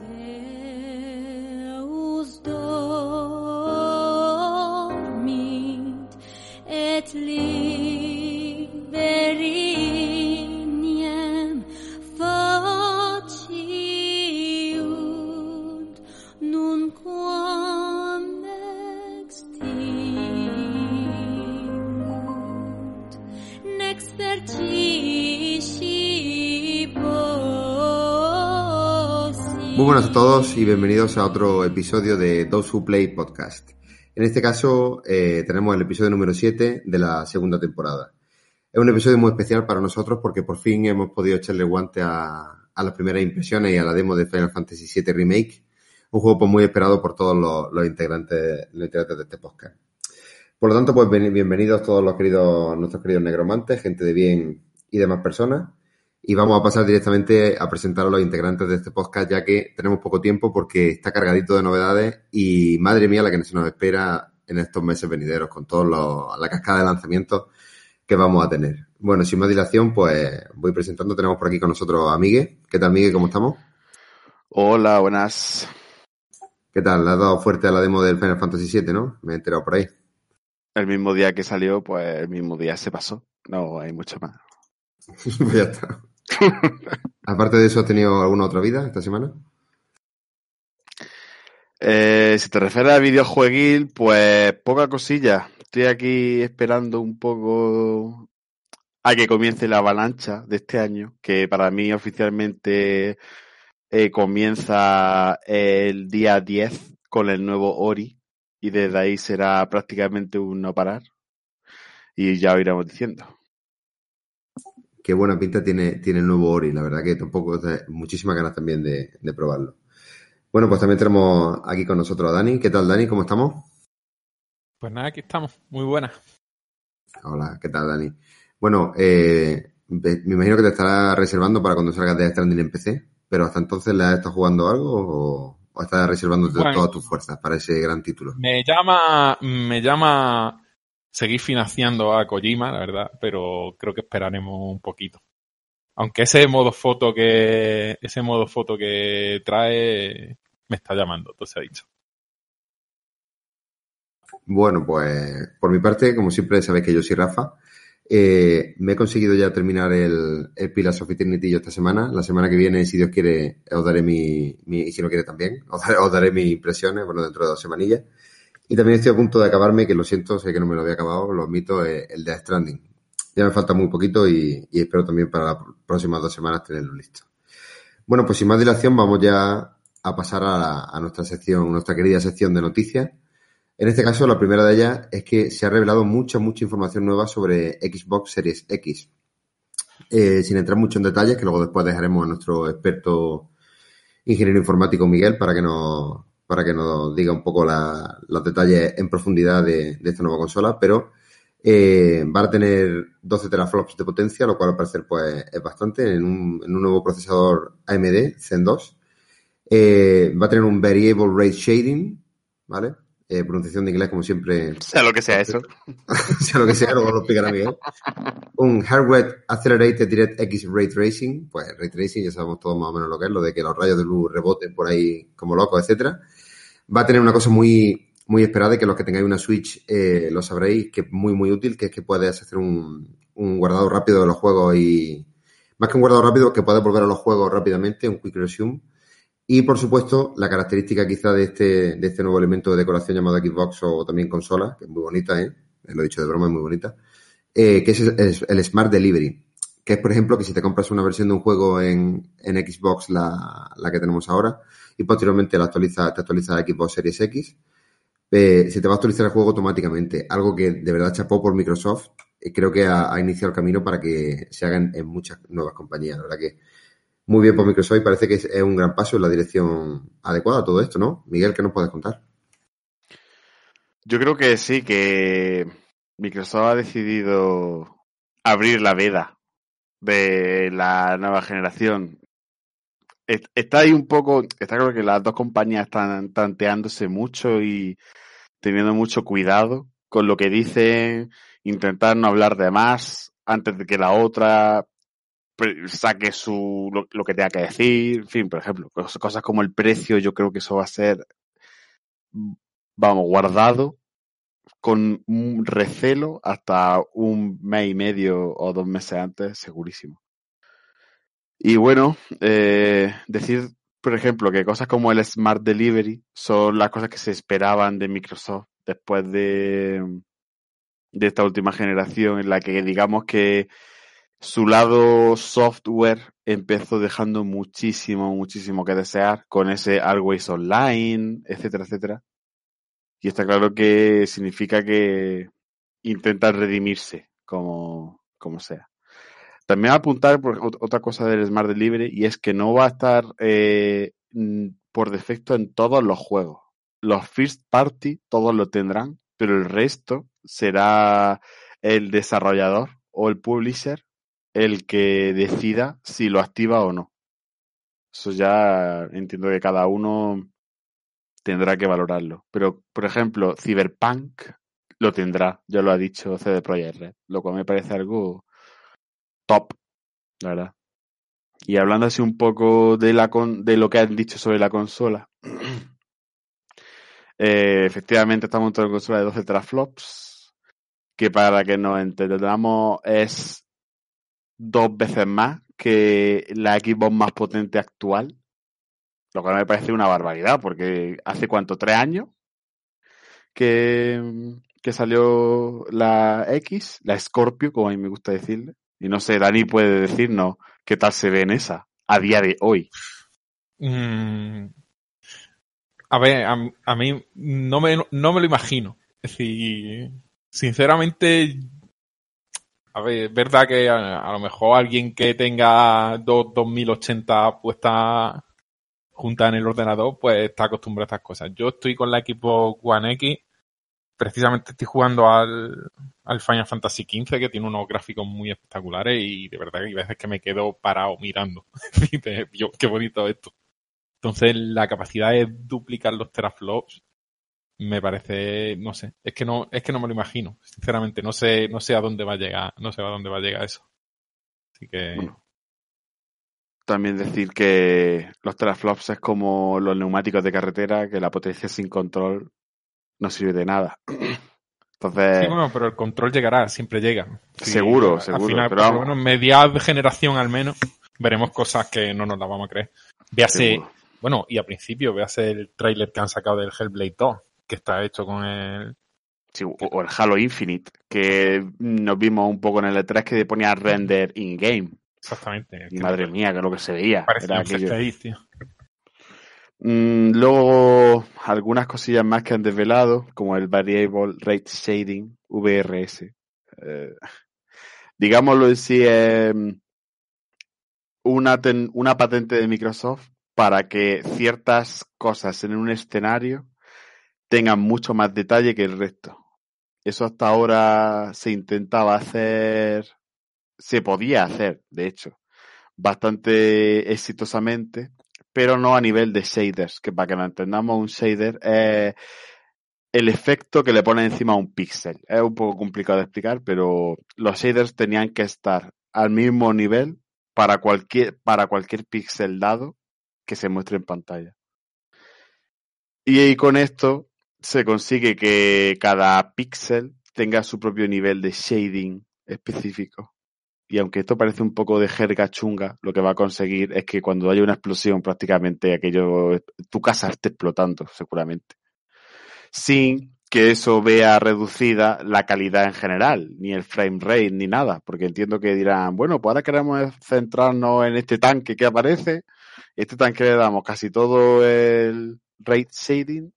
There buenas a todos y bienvenidos a otro episodio de Those Who Play Podcast. En este caso eh, tenemos el episodio número 7 de la segunda temporada. Es un episodio muy especial para nosotros porque por fin hemos podido echarle guante a, a las primeras impresiones y a la demo de Final Fantasy VII Remake, un juego pues, muy esperado por todos los, los integrantes, los integrantes de este podcast. Por lo tanto, pues bien- bienvenidos todos los queridos, nuestros queridos negromantes, gente de bien y demás personas. Y vamos a pasar directamente a presentar a los integrantes de este podcast, ya que tenemos poco tiempo porque está cargadito de novedades y madre mía la que se nos espera en estos meses venideros con toda la cascada de lanzamientos que vamos a tener. Bueno, sin más dilación, pues voy presentando. Tenemos por aquí con nosotros a Miguel. ¿Qué tal, Miguel? ¿Cómo estamos? Hola, buenas. ¿Qué tal? Le has dado fuerte a la demo del Final Fantasy VII, ¿no? Me he enterado por ahí. El mismo día que salió, pues el mismo día se pasó. No hay mucho más. pues ya está. Aparte de eso, ¿has tenido alguna otra vida esta semana? Eh, si te refieres a videojueguil, pues poca cosilla. Estoy aquí esperando un poco a que comience la avalancha de este año, que para mí oficialmente eh, comienza el día 10 con el nuevo Ori y desde ahí será prácticamente un no parar. Y ya lo iremos diciendo. Qué buena pinta tiene, tiene el nuevo Ori, la verdad que tampoco muchísimas ganas también de, de probarlo. Bueno, pues también tenemos aquí con nosotros a Dani. ¿Qué tal, Dani? ¿Cómo estamos? Pues nada, aquí estamos. Muy buenas. Hola, ¿qué tal, Dani? Bueno, eh, me imagino que te estarás reservando para cuando salgas de Stranding en PC, pero hasta entonces le has estado jugando algo o, o estás reservando Bueno. todas tus fuerzas para ese gran título. Me llama, me llama seguir financiando a Kojima, la verdad, pero creo que esperaremos un poquito. Aunque ese modo foto que, ese modo foto que trae me está llamando, se ha dicho. Bueno, pues por mi parte, como siempre sabéis que yo soy Rafa. Eh, me he conseguido ya terminar el, el Pillars of Eternity esta semana. La semana que viene, si Dios quiere, os daré mi, mi y si no quiere también, os daré mis impresiones, bueno, dentro de dos semanillas. Y también estoy a punto de acabarme, que lo siento, sé que no me lo había acabado, lo admito, eh, el de Stranding. Ya me falta muy poquito y, espero también para las próximas dos semanas tenerlo listo. Bueno, pues sin más dilación, vamos ya a pasar a, la- nuestra sección, nuestra querida sección de noticias. En este caso, la primera de ellas es que se ha revelado mucha, mucha información nueva sobre Xbox Series X. Eh, sin entrar mucho en detalles, que luego después dejaremos a nuestro experto ingeniero informático Miguel para que nos, para que nos diga un poco la- los detalles en profundidad de, esta nueva consola, pero eh, va a tener 12 teraflops de potencia, lo cual al parecer pues, es bastante en un, en un nuevo procesador AMD Zen 2. Eh, va a tener un Variable Rate Shading, ¿vale? Eh, pronunciación de inglés, como siempre, Sea lo que sea eso. sea lo que sea, luego lo explicará Miguel. Un Hardware Accelerated DirectX Ray Tracing, pues Ray Tracing ya sabemos todos más o menos lo que es, lo de que los rayos de luz reboten por ahí como locos, etcétera. Va a tener una cosa muy, muy esperada y que los que tengáis una Switch eh, lo sabréis, que es muy, muy útil, que es que puedes hacer un, un guardado rápido de los juegos y, más que un guardado rápido, que puedes volver a los juegos rápidamente, un Quick Resume. Y por supuesto, la característica quizá de este, de este nuevo elemento de decoración llamado Xbox o también consola, que es muy bonita, ¿eh? Lo he dicho de broma, es muy bonita, eh, que es el, Smart Delivery. Que es, por ejemplo, que si te compras una versión de un juego en, en Xbox, la, la que tenemos ahora, y posteriormente la actualiza, te actualiza a Xbox Series X, eh, se te va a actualizar el juego automáticamente. Algo que de verdad chapó por Microsoft. eh, creo que ha, ha iniciado el camino para que se hagan en muchas nuevas compañías. La verdad que muy bien por Microsoft y parece que es, un gran paso en la dirección adecuada a todo esto, ¿no? Miguel, ¿qué nos puedes contar? Yo creo que sí, que Microsoft ha decidido abrir la veda de la nueva generación. Es- Está ahí un poco, está claro que las dos compañías están tanteándose mucho y teniendo mucho cuidado con lo que dicen, intentar no hablar de más antes de que la otra saque su lo, que tenga que decir, en fin, por ejemplo, cos- cosas como el precio, yo creo que eso va a ser, mm, vamos, guardado con un recelo hasta un mes y medio o dos meses antes, segurísimo. Y bueno, eh, decir, por ejemplo, que cosas como el Smart Delivery son las cosas que se esperaban de Microsoft después de, de esta última generación, en la que digamos que su lado software empezó dejando muchísimo, muchísimo que desear con ese Always Online, etcétera, etcétera. Y está claro que significa que intentan redimirse como, como sea. También apuntar por ot- otra cosa del Smart Delivery y es que no va a estar eh, por defecto en todos los juegos. Los first party todos lo tendrán, pero el resto será el desarrollador o el publisher el que decida si lo activa o no. Eso ya entiendo que cada uno tendrá que valorarlo. Pero, por ejemplo, Cyberpunk lo tendrá, ya lo ha dicho CD Projekt Red, lo cual me parece algo top, la verdad. Y hablando así un poco de, la con- de lo que han dicho sobre la consola, eh, efectivamente estamos en una consola de 12 teraflops, que para que nos entendamos es dos veces más que la Xbox más potente actual, lo cual me parece una barbaridad, porque hace cuánto, tres años que, que salió la X, la Scorpio, como a mí me gusta decirle. Y no sé, Dani puede decirnos qué tal se ve en esa a día de hoy. Mm, a ver, a, mí no me, no me lo imagino. Es decir, sinceramente, a ver, es verdad que a, lo mejor alguien que tenga dos 2080 puesta junta en el ordenador, pues está acostumbrado a estas cosas. Yo estoy con la equipo One X, precisamente estoy jugando al, al Final Fantasy XV, que tiene unos gráficos muy espectaculares y de verdad que hay veces que me quedo parado mirando. Y de, "Dios, qué bonito esto. Entonces, la capacidad de duplicar los teraflops me parece, no sé, es que no, es que no me lo imagino, sinceramente, no sé, no sé a dónde va a llegar, no sé a dónde va a llegar eso. Así que, Bueno. También decir que los teraflops es como los neumáticos de carretera, que la potencia sin control no sirve de nada. Entonces, sí, bueno, pero el control llegará, siempre llega. Sí, Seguro, al seguro, final, pero vamos. menos, media generación al menos, veremos cosas que no nos las vamos a creer. Véase, seguro. bueno, y al principio, véase el tráiler que han sacado del Hellblade 2, que está hecho con el, Sí, o el Halo Infinite, que nos vimos un poco en el E3 que ponía render in-game. exactamente. Y madre mía, que lo que se veía. Parece Era. CGI, tío. Mm, luego, algunas cosillas más que han desvelado, como el Variable Rate Shading, VRS. Eh, digámoslo en sí, es una, ten- una patente de Microsoft para que ciertas cosas en un escenario tengan mucho más detalle que el resto. Eso hasta ahora se intentaba hacer, se podía hacer, de hecho, bastante exitosamente, pero no a nivel de shaders, que para que lo entendamos, un shader es el efecto que le pone encima un píxel. Es un poco complicado de explicar, pero los shaders tenían que estar al mismo nivel para cualquier, para cualquier píxel dado que se muestre en pantalla. Y, con esto se consigue que cada píxel tenga su propio nivel de shading específico. Y aunque esto parece un poco de jerga chunga, lo que va a conseguir es que cuando haya una explosión prácticamente aquello, tu casa esté explotando seguramente. Sin que eso vea reducida la calidad en general, ni el frame rate, ni nada, porque entiendo que dirán, bueno, pues ahora queremos centrarnos en este tanque que aparece, este tanque le damos casi todo el rate shading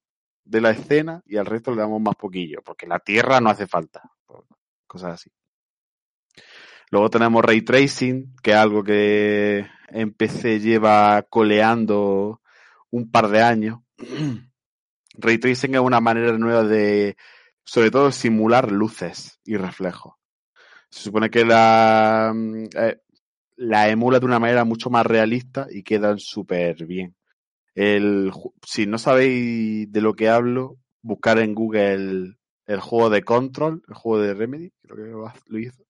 de la escena y al resto le damos más poquillo, porque la tierra no hace falta, cosas así. Luego tenemos ray tracing, que es algo que en PC lleva coleando un par de años. ray tracing es una manera nueva de, sobre todo, simular luces y reflejos. Se supone que la, eh, la emula de una manera mucho más realista y quedan súper bien. El, si no sabéis de lo que hablo, buscar en Google el, juego de Control, el juego de Remedy, creo que lo hizo.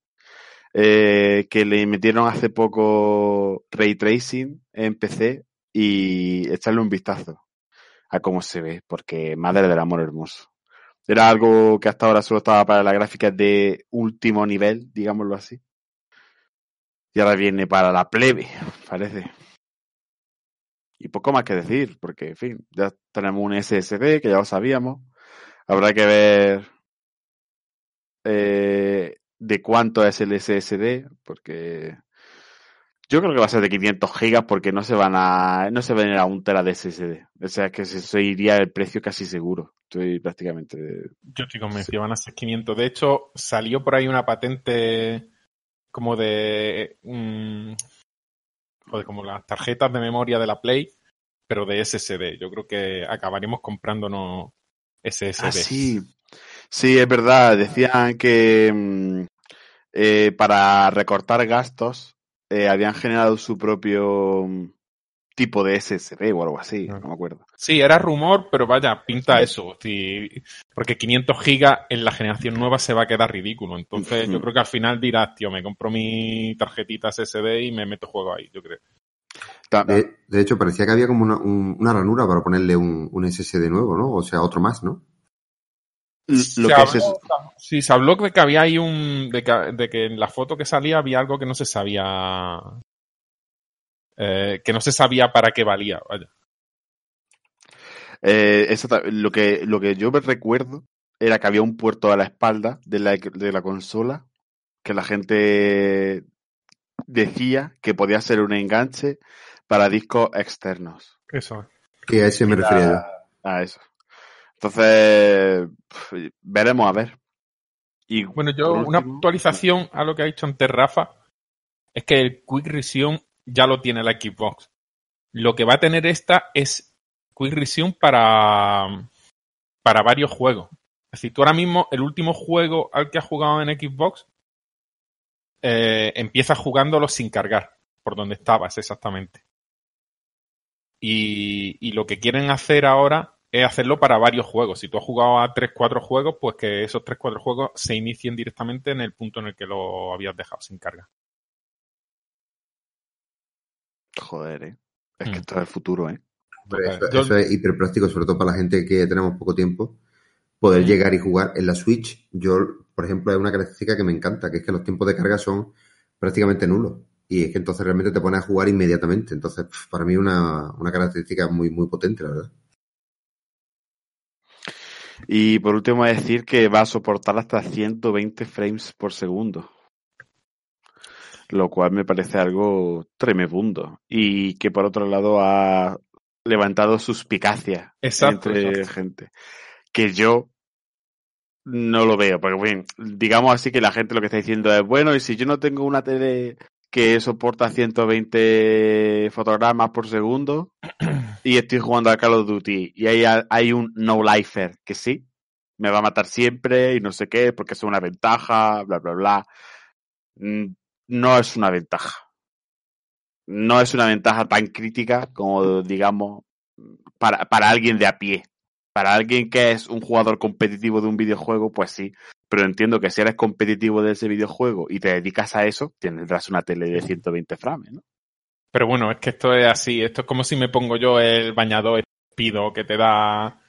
eh, que le metieron hace poco ray tracing en PC y echarle un vistazo a cómo se ve, porque madre del amor hermoso. Era algo que hasta ahora solo estaba para las gráficas de último nivel, digámoslo así. Y ahora viene para la plebe, parece. Y poco más que decir, porque, en fin, ya tenemos un SSD, que ya lo sabíamos. Habrá que ver eh, de cuánto es el SSD, porque yo creo que va a ser de 500 gigas porque no se van a no se va a venir a un tera de SSD. O sea, que se iría el precio casi seguro. Estoy prácticamente... Yo estoy convencido, van a ser 500. De hecho, salió por ahí una patente como de... mm, joder, como las tarjetas de memoria de la Play, pero de SSD. Yo creo que acabaremos comprándonos SSD. Ah, sí. Sí, es verdad. Decían que mm, eh, para recortar gastos eh, habían generado su propio mm, tipo de SSD o algo así, no me acuerdo. Sí, era rumor, pero vaya, pinta eso. Sí, porque 500 gigas en la generación nueva se va a quedar ridículo. Entonces, yo creo que al final dirás, tío, me compro mi tarjetita SSD y me meto juego ahí, yo creo. De, de hecho, parecía que había como una, un- una ranura para ponerle un, un SSD nuevo, ¿no? O sea, otro más, ¿no? Lo Se que habló- es. Sí, se habló de que había ahí un. De que, de que en la foto que salía había algo que no se sabía. Eh, que no se sabía para qué valía. Vaya. Eh, exacta- lo que lo que yo me recuerdo era que había un puerto a la espalda de la, de la consola que la gente decía que podía ser un enganche para discos externos. Eso. Que a ese me refería. A eso. Entonces, veremos a ver. Y Bueno, yo, una actualización a lo que ha dicho antes Rafa es que el Quick Resume ya lo tiene la Xbox. Lo que va a tener esta es Quick Resume para, para varios juegos. Decir, tú ahora mismo, el último juego al que has jugado en Xbox, eh, empiezas jugándolo sin cargar, por donde estabas exactamente. Y, y lo que quieren hacer ahora es hacerlo para varios juegos. Si tú has jugado a 3-4 juegos, pues que esos 3-4 juegos se inicien directamente en el punto en el que lo habías dejado sin carga. Joder, ¿eh? Es que Mm. esto es el futuro, ¿eh? Eso, Yo- eso es hiper práctico, sobre todo para la gente que tenemos poco tiempo. Poder Mm. llegar y jugar en la Switch, yo, por ejemplo, es una característica que me encanta, que es que los tiempos de carga son prácticamente nulos. Y es que entonces realmente te pones a jugar inmediatamente. Entonces, para mí una, una característica muy, muy potente, la verdad. Y por último, decir que va a soportar hasta 120 frames por segundo. Lo cual me parece algo tremebundo. Y que por otro lado ha levantado suspicacia Exacto, entre exacto. gente. Que yo no lo veo. Porque, bien, digamos así que la gente lo que está diciendo es, bueno, y si yo no tengo una tele que soporta 120 fotogramas por segundo y estoy jugando a Call of Duty y hay, hay un no-lifer que sí, me va a matar siempre y no sé qué, porque es una ventaja, bla, bla, bla. No es una ventaja. No es una ventaja tan crítica como, digamos, para, para alguien de a pie. Para alguien que es un jugador competitivo de un videojuego, pues sí. Pero entiendo que si eres competitivo de ese videojuego y te dedicas a eso, tendrás una tele de 120 frames, ¿no? Pero bueno, es que esto es así. Esto es como si me pongo yo el bañador pido que te da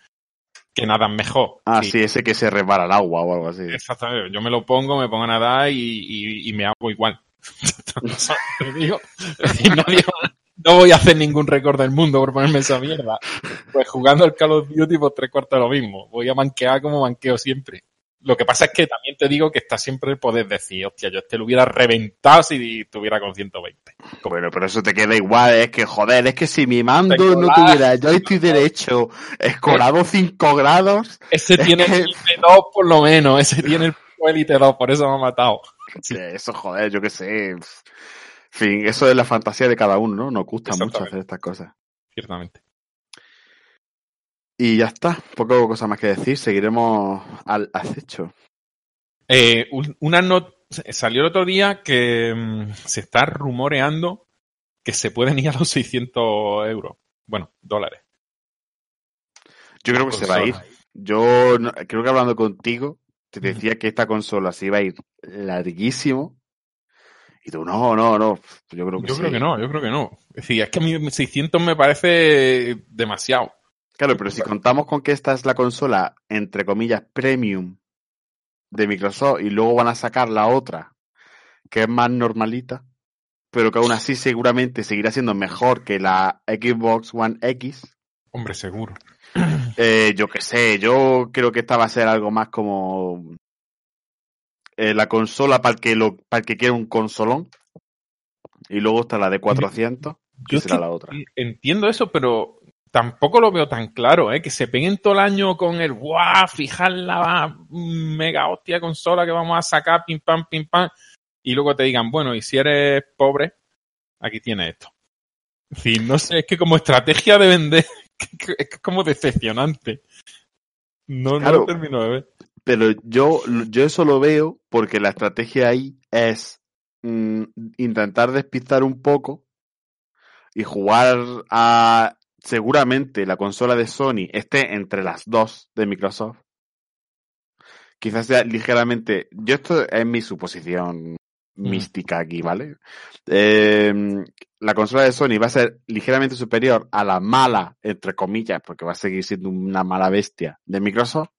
que nadas mejor. Ah, Sí, sí, ese que se resbala al agua o algo así. Exactamente. Yo me lo pongo, me pongo a nadar y, y- y me hago igual. Te digo, no voy a hacer ningún récord del mundo por ponerme esa mierda. Pues jugando al Call of Duty, pues tres cuartos de lo mismo. Voy a manquear como manqueo siempre. Lo que pasa es que también te digo que está siempre el poder decir, hostia, yo este lo hubiera reventado si estuviera con 120. Bueno, pero eso te queda igual, es que joder, es que si mi mando no tuviera joystick derecho escorado 5 grados, Ese tiene que- el Elite 2 por lo menos, ese tiene el Elite 2, por eso me ha matado. Sí. eso joder, yo qué sé. En fin, eso es la fantasía de cada uno, ¿no? Nos gusta mucho hacer estas cosas. Ciertamente. Y ya está, poco cosa más que decir, seguiremos al acecho. Eh, un- una not salió el otro día que mm, se está rumoreando que se pueden ir a los 600 euros. Bueno, dólares. Yo creo que se va a ir. Yo no- creo que hablando contigo, te decía que esta consola se iba a ir larguísimo Y tú, no, no, no. Yo creo que Yo sí. creo que no, yo creo que no. Es decir, es que a mí 600 me parece demasiado. Claro, pero si contamos con que esta es la consola, entre comillas, premium de Microsoft y luego van a sacar la otra, que es más normalita, pero que aún así seguramente seguirá siendo mejor que la Xbox One X, Hombre, seguro. Eh, yo qué sé, yo creo que esta va a ser algo más como eh, la consola para el que lo, para el que quiera un consolón. Y luego está la de 400, que Yo será que la otra. entiendo eso, pero tampoco lo veo tan claro, ¿eh? Que se peguen todo el año con el ¡guau! Fijar la mega hostia consola que vamos a sacar, pim pam, pim pam. Y luego te digan, bueno, y si eres pobre, aquí tienes esto. En fin, no sé, es que como estrategia de vender, es como decepcionante. No, no lo termino de ver. Pero yo, yo eso lo veo porque la estrategia ahí es mm, intentar despistar un poco y jugar a seguramente la consola de Sony esté entre las dos de Microsoft. Quizás sea ligeramente. Yo esto es mi suposición mística aquí, ¿vale? Eh, la consola de Sony va a ser ligeramente superior a la mala, entre comillas, porque va a seguir siendo una mala bestia de Microsoft.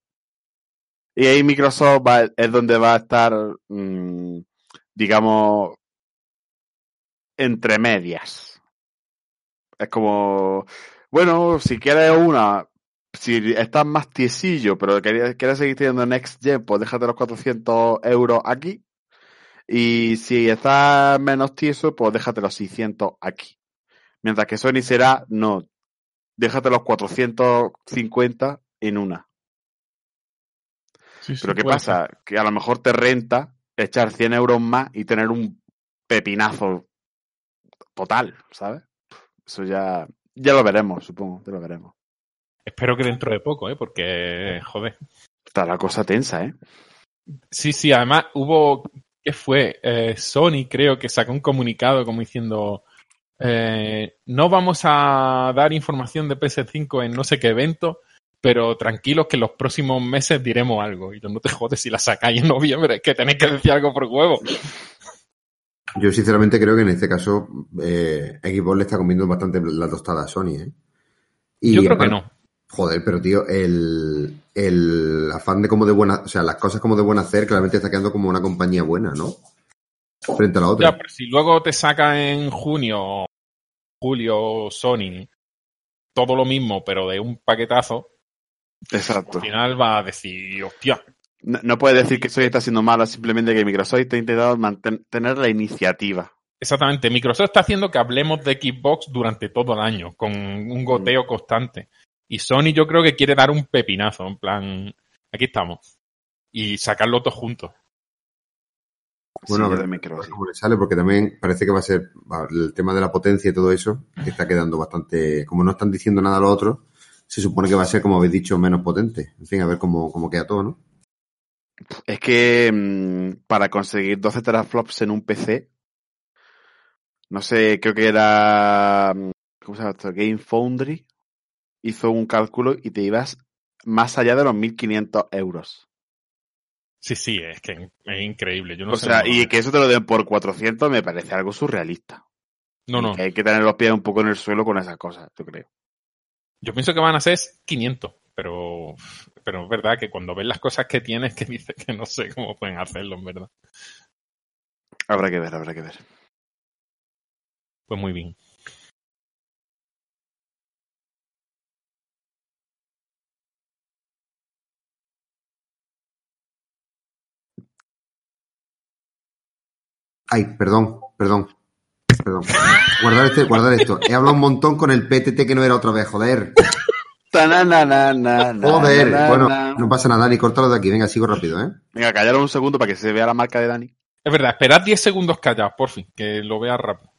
Y ahí Microsoft va- es donde va a estar, mm, digamos, entre medias. Es como, bueno, si quieres una, si estás más tiesillo, pero querías- quieres seguir teniendo Next Gen, pues déjate los 400 euros aquí. Y si estás menos tieso, pues déjate los 600 aquí. Mientras que Sony será, no, déjate los 450 en una. Sí, sí, Pero ¿qué pasa? Que a lo mejor te renta echar 100 euros más y tener un pepinazo total, ¿sabes? Eso ya, ya lo veremos, supongo, ya lo veremos. Espero que dentro de poco, ¿eh? Porque, joder. Está la cosa tensa, ¿eh? Sí, sí, además hubo, ¿qué fue? Eh, Sony creo que sacó un comunicado como diciendo, eh, no vamos a dar información de PS5 en no sé qué evento, pero tranquilos que en los próximos meses diremos algo. Y yo, no te jodes si la sacáis en noviembre, es que tenéis que decir algo por huevo. Yo sinceramente creo que en este caso eh, Xbox le está comiendo bastante la tostada a Sony, ¿eh? Y yo creo que no. Joder, pero tío, el, el afán de como de buena, o sea, las cosas como de buen hacer claramente está quedando como una compañía buena, ¿no? Frente a la otra. Ya, pero si luego te saca en junio, julio, Sony, todo lo mismo, pero de un paquetazo, Exacto. al final va a decir, hostia, No, no puedes decir que Sony está siendo mala, simplemente que Microsoft está intentando mantener la iniciativa. Exactamente. Microsoft está haciendo que hablemos de Xbox durante todo el año, con un goteo constante. Y Sony yo creo que quiere dar un pepinazo, en plan, aquí estamos. Y sacarlo todos juntos. Bueno, Sí, ver, también creo que le sale, porque también parece que va a ser el tema de la potencia y todo eso, que está quedando bastante, como no están diciendo nada a lo otro, se supone que va a ser, como habéis dicho, menos potente. En fin, a ver cómo, cómo queda todo, ¿no? Es que mm, para conseguir 12 teraflops en un PC, no sé, creo que era, mm, ¿cómo se llama esto? Game Foundry hizo un cálculo y te ibas más allá de los 1500 euros. Sí, sí, es que es increíble. Yo no o sé sea, y que eso te lo den por 400 me parece algo surrealista. No, no. Que hay que tener los pies un poco en el suelo con esas cosas, yo creo. Yo pienso que van a ser 500, pero, pero es verdad que cuando ves las cosas que tienes, que dices que no sé cómo pueden hacerlo, en verdad. Habrá que ver, habrá que ver. Pues muy bien. Ay, perdón, perdón. Perdón. Guardar, este, guardar esto. He hablado un montón con el PTT que no era otra vez, joder. Tananana, Joder. Bueno, no pasa nada, Dani, córtalo de aquí. Venga, sigo rápido, ¿eh? Venga, callaros un segundo para que se vea la marca de Dani. Es verdad, esperad 10 segundos callados, por fin, que lo vea rápido.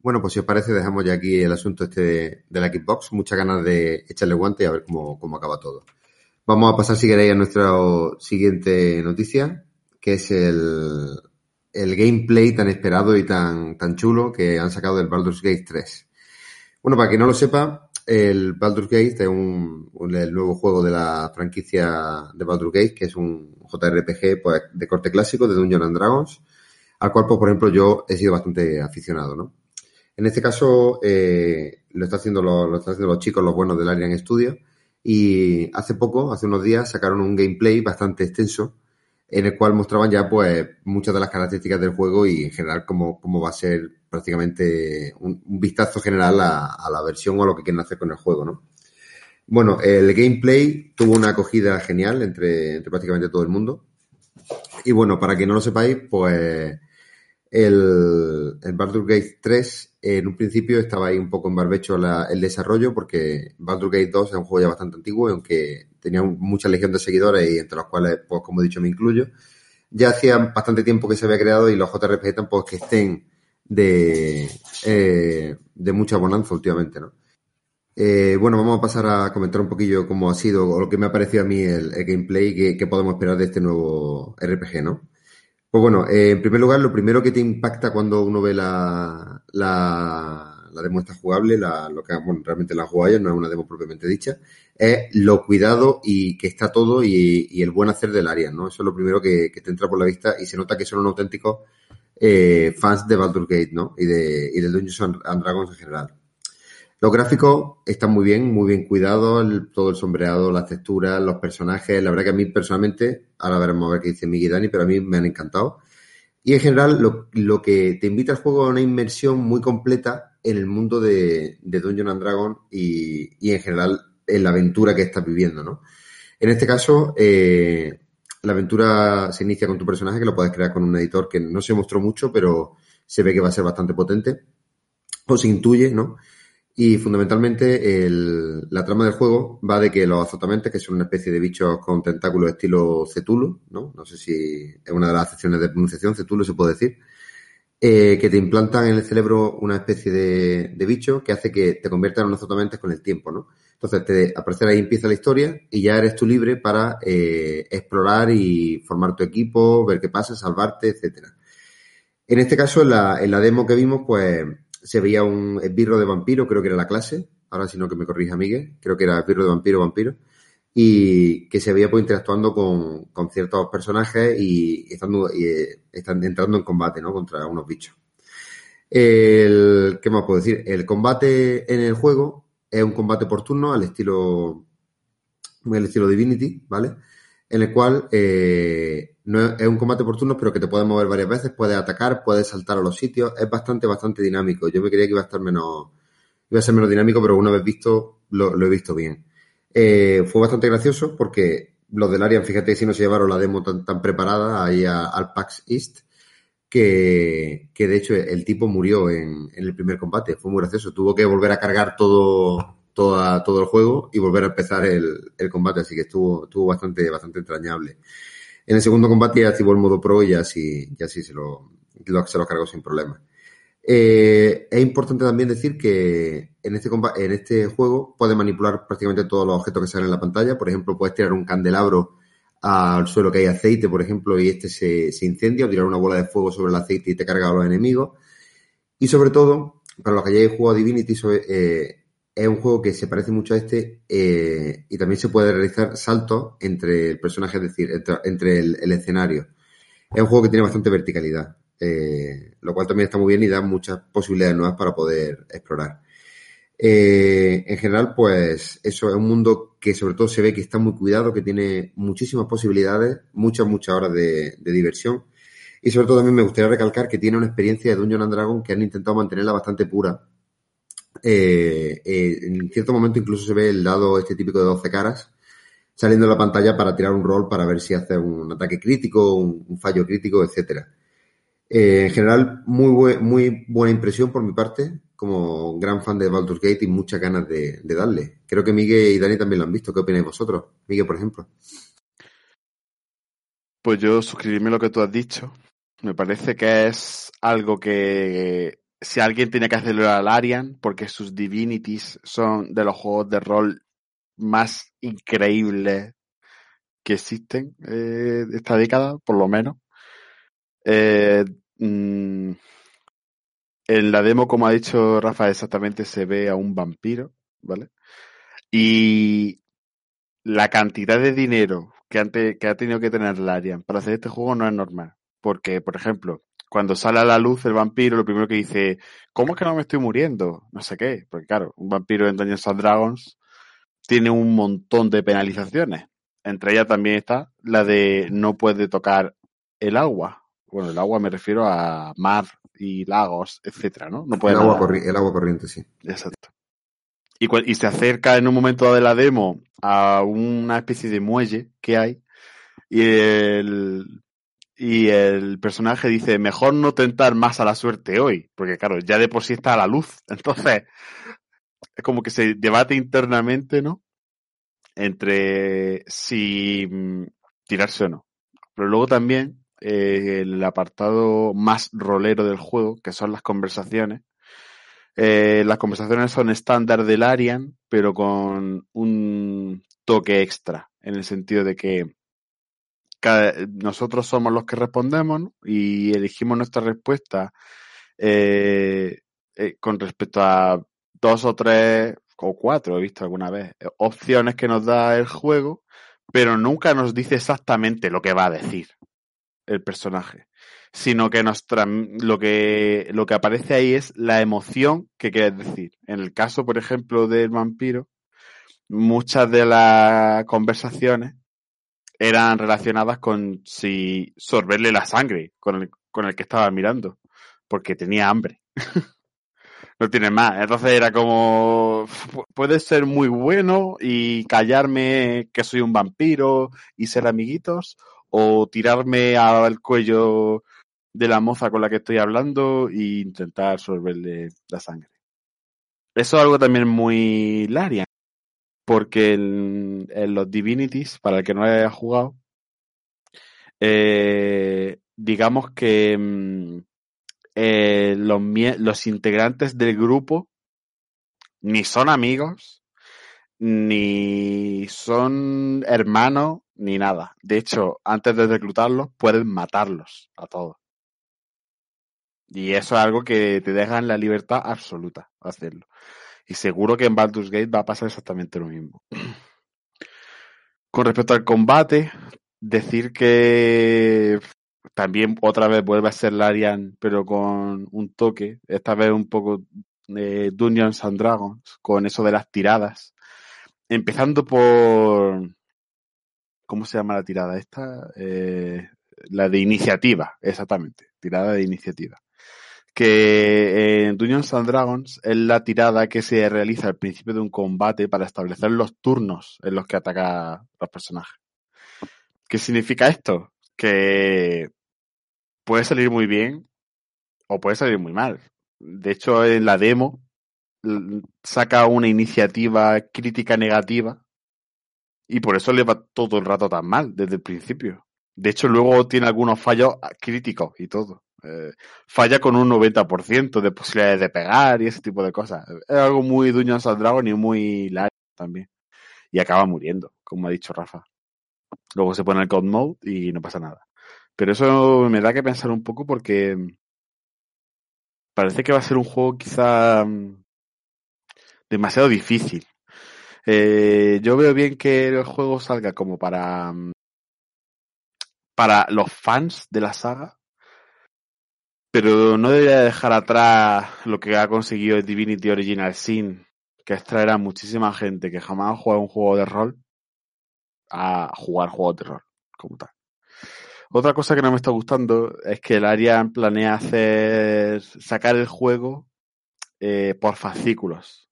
Bueno, pues si os parece, dejamos ya aquí el asunto este de, de la Xbox. Muchas ganas de echarle guante y a ver cómo, cómo acaba todo. Vamos a pasar, si queréis, a nuestra siguiente noticia, que es el, el gameplay tan esperado y tan, tan chulo que han sacado del Baldur's Gate 3. Bueno, para quien no lo sepa, el Baldur's Gate es un, el nuevo juego de la franquicia de Baldur's Gate, que es un JRPG pues, de corte clásico de Dungeons and Dragons, al cual, pues, por ejemplo, yo he sido bastante aficionado, ¿no? En este caso, eh, lo, está haciendo los, lo están haciendo los chicos, los buenos del Arian Studio, y hace poco, hace unos días, sacaron un gameplay bastante extenso en el cual mostraban ya pues muchas de las características del juego y en general cómo, cómo va a ser prácticamente un, vistazo general a, a la versión o a lo que quieren hacer con el juego, ¿no? Bueno, el gameplay tuvo una acogida genial entre, entre prácticamente todo el mundo. Y bueno, para que no lo sepáis, pues el, el Baldur's Gate 3 en un principio estaba ahí un poco en barbecho el desarrollo porque Baldur's Gate 2 es un juego ya bastante antiguo y aunque tenía mucha legión de seguidores y entre los cuales, pues como he dicho, me incluyo, ya hacía bastante tiempo que se había creado y los JRPG tampoco es que estén de, eh, de mucha bonanza últimamente, ¿no? Eh, bueno, vamos a pasar a comentar un poquillo cómo ha sido o lo que me ha parecido a mí el, el gameplay que, que podemos esperar de este nuevo RPG, ¿no? Pues bueno, eh, en primer lugar, lo primero que te impacta cuando uno ve la, la, la demo esta jugable, la, lo que bueno, realmente la jugada no es una demo propiamente dicha, es lo cuidado y que está todo y, y el buen hacer del área, ¿no? Eso es lo primero que, que te entra por la vista y se nota que son auténticos eh, fans de Baldur's Gate, ¿no? Y de, y de Dungeons and Dragons en general. Los gráficos están muy bien, muy bien cuidados, todo el sombreado, las texturas, los personajes. La verdad que a mí personalmente, ahora veremos a ver qué dice Miguel Dani, pero a mí me han encantado. Y en general, lo, que te invita al juego a una inmersión muy completa en el mundo de, de Dungeons and Dragons y, y en general en la aventura que estás viviendo, ¿no? En este caso, eh, la aventura se inicia con tu personaje, que lo puedes crear con un editor que no se mostró mucho, pero se ve que va a ser bastante potente. O se intuye, ¿no? Y fundamentalmente la trama del juego va de que los azotamentes, que son una especie de bichos con tentáculos estilo Cetulo, ¿no? No sé si es una de las acepciones de pronunciación, Cetulo se puede decir, eh, que te implantan en el cerebro una especie de, de bicho que hace que te conviertas en un con el tiempo, ¿no? Entonces, te, a partir de ahí empieza la historia y ya eres tú libre para eh, explorar y formar tu equipo, ver qué pasa, salvarte, etcétera. En este caso, en la, en la demo que vimos, pues se veía un esbirro de vampiro, creo que era la clase, ahora si no que me corrija Miguel, creo que era esbirro de vampiro, vampiro, y que se veía pues interactuando con, con ciertos personajes y eh, están entrando en combate, ¿no? Contra unos bichos. El, ¿Qué más puedo decir? El combate en el juego es un combate por turno al estilo, al estilo Divinity, ¿vale? En el cual eh, no es, un combate por turnos, pero que te puedes mover varias veces, puedes atacar, puedes saltar a los sitios, es bastante, bastante dinámico. Yo me creía que iba a estar menos, iba a ser menos dinámico, pero una vez visto, lo, lo he visto bien. Eh, fue bastante gracioso porque los del Arian, fíjate si no se llevaron la demo tan, tan preparada ahí a- al PAX East, que, que de hecho el tipo murió en, en el primer combate. Fue muy gracioso. Tuvo que volver a cargar todo, toda- todo el juego y volver a empezar el, el combate, así que estuvo, estuvo bastante, bastante entrañable. En el segundo combate ya activó el modo pro y ya sí, ya sí se lo, se lo cargó sin problema. Eh, es importante también decir que en este, comba- en este juego puedes manipular prácticamente todos los objetos que salen en la pantalla. Por ejemplo, puedes tirar un candelabro al suelo que hay aceite, por ejemplo, y este se, se incendia, o tirar una bola de fuego sobre el aceite y te carga a los enemigos. Y sobre todo, para los que hayáis jugado Divinity, eh, es un juego que se parece mucho a este eh, y también se puede realizar saltos entre el personaje, es decir, entre, el escenario. Es un juego que tiene bastante verticalidad, eh, lo cual también está muy bien y da muchas posibilidades nuevas para poder explorar. Eh, en general, pues eso es un mundo que sobre todo se ve que está muy cuidado, que tiene muchísimas posibilidades, muchas, muchas horas de, de diversión. Y sobre todo también me gustaría recalcar que tiene una experiencia de Dungeon and Dragon que han intentado mantenerla bastante pura. Eh, eh, en cierto momento incluso se ve el dado este típico de 12 caras saliendo de la pantalla para tirar un rol para ver si hace un ataque crítico, un, fallo crítico, etcétera. Eh, en general, muy, bue- muy buena impresión por mi parte, como gran fan de Baldur's Gate y muchas ganas de, de darle. Creo que Miguel y Dani también lo han visto. ¿Qué opináis vosotros? Miguel, por ejemplo. Pues yo suscribirme lo que tú has dicho. Me parece que es algo que si alguien tiene que hacerlo al Arian, porque sus Divinities son de los juegos de rol más increíbles que existen eh, esta década, por lo menos. Eh, mm, en la demo, como ha dicho Rafa, exactamente se ve a un vampiro ¿vale? Y la cantidad de dinero que, ante- que ha tenido que tener Larian para hacer este juego no es normal. Porque, por ejemplo, cuando sale a la luz el vampiro, lo primero que dice, ¿cómo es que no me estoy muriendo? No sé qué. Porque claro, un vampiro en Dungeons and Dragons tiene un montón de penalizaciones. Entre ellas también está la de no puede tocar el agua. Bueno, el agua me refiero a mar y lagos, etcétera, ¿no? No puede El agua, el agua corriente, sí. Exacto. Y, se acerca en un momento de la demo a una especie de muelle que hay y el, y el personaje dice, mejor no tentar más a la suerte hoy, porque claro, ya de por sí está a la luz. Entonces, es como que se debate internamente, ¿no? Entre si mm, tirarse o no. Pero luego también eh, el apartado más rolero del juego, que son las conversaciones. Eh, las conversaciones son estándar del Arian, pero con un toque extra, en el sentido de que cada- nosotros somos los que respondemos y elegimos nuestra respuesta eh, eh, con respecto a dos o tres o cuatro, he visto alguna vez, eh, opciones que nos da el juego, pero nunca nos dice exactamente lo que va a decir el personaje, sino que nos lo que lo que aparece ahí es la emoción que quieres decir. En el caso, por ejemplo, del vampiro, muchas de las conversaciones eran relacionadas con si sorberle la sangre con el, con el que estaba mirando, porque tenía hambre. no tiene más. Entonces era como, "Pu- puede ser muy bueno y callarme que soy un vampiro y ser amiguitos, o tirarme al cuello de la moza con la que estoy hablando e intentar sorberle la sangre. Eso es algo también muy Larian, porque en, los Divinities, para el que no haya jugado, eh, digamos que mm, eh, los, los integrantes del grupo ni son amigos, ni son hermanos, ni nada. De hecho, antes de reclutarlos, pueden matarlos a todos. Y eso es algo que te deja en la libertad absoluta hacerlo. Y seguro que en Baldur's Gate va a pasar exactamente lo mismo. Con respecto al combate, decir que también otra vez vuelve a ser Larian, pero con un toque, esta vez un poco de Dungeons and Dragons, con eso de las tiradas. Empezando por... ¿Cómo se llama la tirada esta? Eh, la de iniciativa, exactamente. Tirada de iniciativa. Que en Dungeons and Dragons es la tirada que se realiza al principio de un combate para establecer los turnos en los que ataca los personajes. ¿Qué significa esto? Que puede salir muy bien o puede salir muy mal. De hecho, en la demo l- saca una iniciativa crítica negativa y por eso le va todo el rato tan mal desde el principio. De hecho, luego tiene algunos fallos críticos y todo. Eh, falla con un 90% de posibilidades de pegar y ese tipo de cosas. Es algo muy Dungeons and Dragons y muy largo también. Y acaba muriendo, como ha dicho Rafa. Luego se pone el God Mode y no pasa nada. Pero eso me da que pensar un poco porque parece que va a ser un juego quizá mm, demasiado difícil. Eh, yo veo bien que el juego salga como para mm, para los fans de la saga, pero no debería dejar atrás lo que ha conseguido Divinity Original Sin, que es traer a muchísima gente que jamás ha jugado un juego de rol a jugar juegos de rol como tal. Otra cosa que no me está gustando es que el Arian planea hacer sacar el juego eh, por fascículos.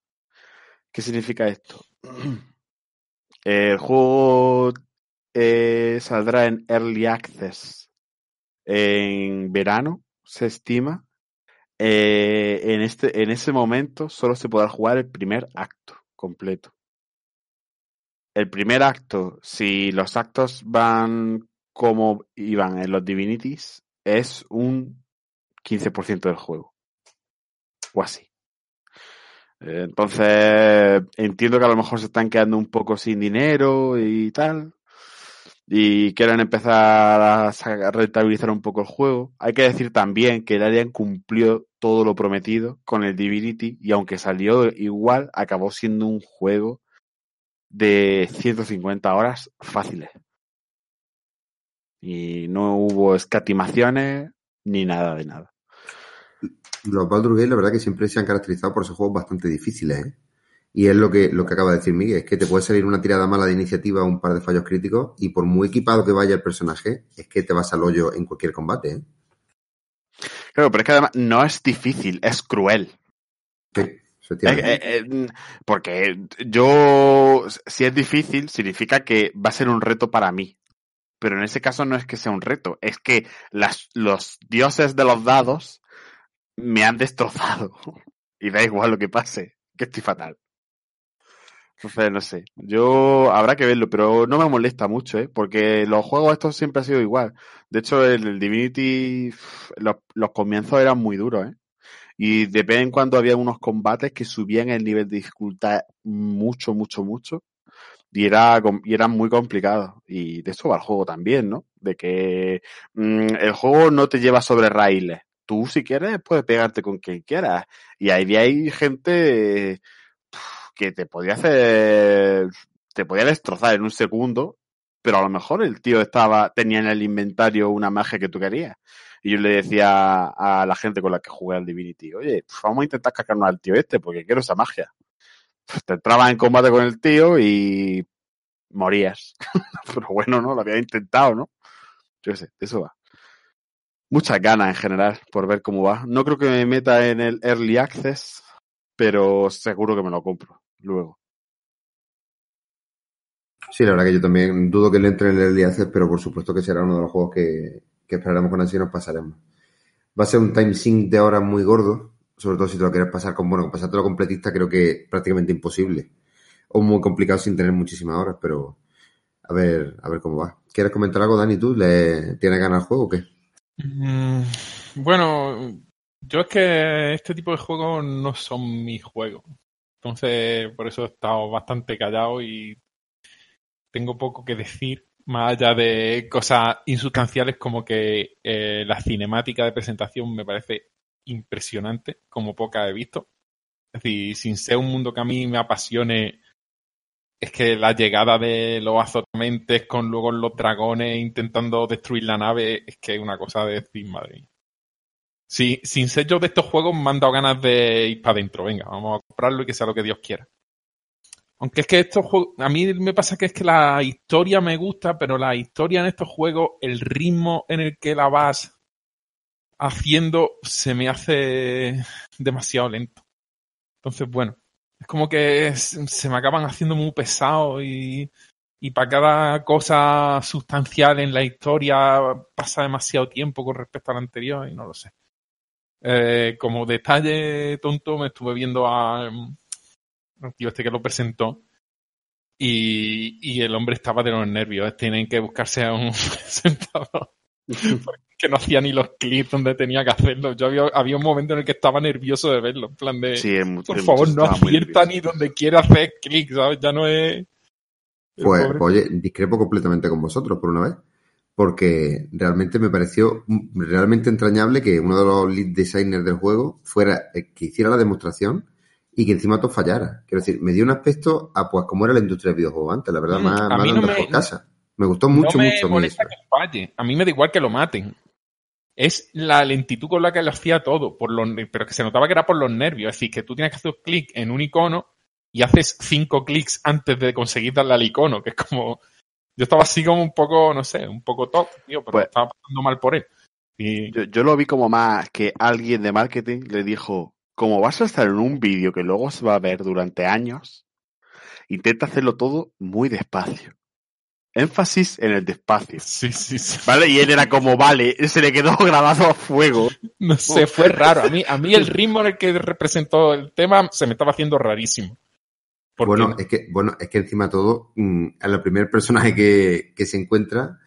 ¿Qué significa esto? El juego eh, saldrá en Early Access en verano, se estima. Eh, en, este, en ese momento solo se podrá jugar el primer acto completo. El primer acto, si los actos van como iban en los Divinities, es un 15% del juego. O así. Entonces, entiendo que a lo mejor se están quedando un poco sin dinero y tal. Y quieren empezar a rentabilizar un poco el juego. Hay que decir también que el Arian cumplió todo lo prometido con el Divinity y aunque salió igual, acabó siendo un juego de 150 horas fáciles. Y no hubo escatimaciones ni nada de nada. Los Baldur's Gate, la verdad que siempre se han caracterizado por esos juegos bastante difíciles, ¿eh? Y es lo que, lo que acaba de decir Miguel, es que te puede salir una tirada mala de iniciativa o un par de fallos críticos y por muy equipado que vaya el personaje, es que te vas al hoyo en cualquier combate, ¿eh? Claro, pero es que además no es difícil, es cruel. Sí, Eh, eh, eh, porque yo, si es difícil, significa que va a ser un reto para mí. Pero en ese caso no es que sea un reto, es que las, los dioses de los dados me han destrozado. Y da igual lo que pase, que estoy fatal. Entonces, no sé. Yo habrá que verlo, pero no me molesta mucho, ¿eh? Porque los juegos estos siempre han sido igual. De hecho, el, Divinity, los, los comienzos eran muy duros, ¿eh? Y de vez en cuando había unos combates que subían el nivel de dificultad mucho, mucho, mucho. Y, era, y eran muy complicados. Y de eso va el juego también, ¿no? De que mm, el juego no te lleva sobre raíles. Tú, si quieres, puedes pegarte con quien quieras. Y ahí hay gente que te podía hacer, te podía destrozar en un segundo, pero a lo mejor el tío estaba, tenía en el inventario una magia que tú querías. Y yo le decía a la gente con la que jugué al Divinity, oye, pf, vamos a intentar cascarnos al tío este, porque quiero esa magia. Pf, Te entrabas en combate con el tío y morías. pero bueno, ¿no? Lo había intentado, ¿no? Yo sé, eso va. Muchas ganas en general por ver cómo va. No creo que me meta en el Early Access, pero seguro que me lo compro luego. Sí, la verdad que yo también dudo que le entre en el Early Access, pero por supuesto que será uno de los juegos que, que esperaremos con ansia y nos pasaremos. Va a ser un time sync de horas muy gordo, sobre todo si te lo quieres pasar con, bueno, pasártelo completista creo que prácticamente imposible. O muy complicado sin tener muchísimas horas, pero a ver, a ver cómo va. ¿Quieres comentar algo, Dani? ¿Tú le tienes ganas al juego o qué? Mm, Bueno, yo es que este tipo de juegos no son mi juego. Entonces, por eso he estado bastante callado y tengo poco que decir, más allá de cosas insustanciales como que eh, la cinemática de presentación me parece impresionante, como poca he visto. Es decir, sin ser un mundo que a mí me apasione, es que la llegada de los azotamentes con luego los dragones intentando destruir la nave es que es una cosa de decir. Sí, sin ser yo de estos juegos me han dado ganas de ir para adentro. Venga, vamos a comprarlo y que sea lo que Dios quiera. Aunque es que estos juegos, a mí me pasa que es que la historia me gusta, pero la historia en estos juegos, el ritmo en el que la vas haciendo se me hace demasiado lento. Entonces, bueno, es como que se me acaban haciendo muy pesados y, y para cada cosa sustancial en la historia pasa demasiado tiempo con respecto a la anterior y no lo sé. Eh, como detalle tonto, me estuve viendo a, mm, al tío este que lo presentó y, y el hombre estaba de los nervios. Tienen que buscarse a un presentador que no hacía ni los clips donde tenía que hacerlo. Yo había, había un momento en el que estaba nervioso de verlo, en plan de, Sí, por favor, no acierta ni donde quiere hacer clic, ¿sabes? Ya no es... Pues, pobre. pues, oye, discrepo completamente con vosotros por una vez, porque realmente me pareció realmente entrañable que uno de los lead designers del juego fuera el que hiciera la demostración y que encima todo fallara. Quiero decir, me dio un aspecto a pues como era la industria del videojuego antes, la verdad, Mm, más, a más mí de no andar me- por casa. Me gustó mucho, no me mucho a mí molesta que falle. A mí me da igual que lo maten. Es la lentitud con la que lo hacía todo, por los, pero que se notaba que era por los nervios. Es decir, que tú tienes que hacer clic en un icono y haces cinco clics antes de conseguir darle al icono, que es como... Yo estaba así como un poco, no sé, un poco top, tío, pero Pues- estaba pasando mal por él. Y Yo, yo lo vi como más que alguien de marketing le dijo, como vas a estar en un vídeo que luego se va a ver durante años, intenta hacerlo todo muy despacio. Énfasis en el despacio. sí, sí, sí. ¿Vale? Y él era como, vale, se le quedó grabado a fuego. No sé, fue raro. A mí, a mí el ritmo en el que representó el tema se me estaba haciendo rarísimo. Porque Bueno, es que, bueno, es que encima de todo, mm, a la primer personaje que, que se encuentra,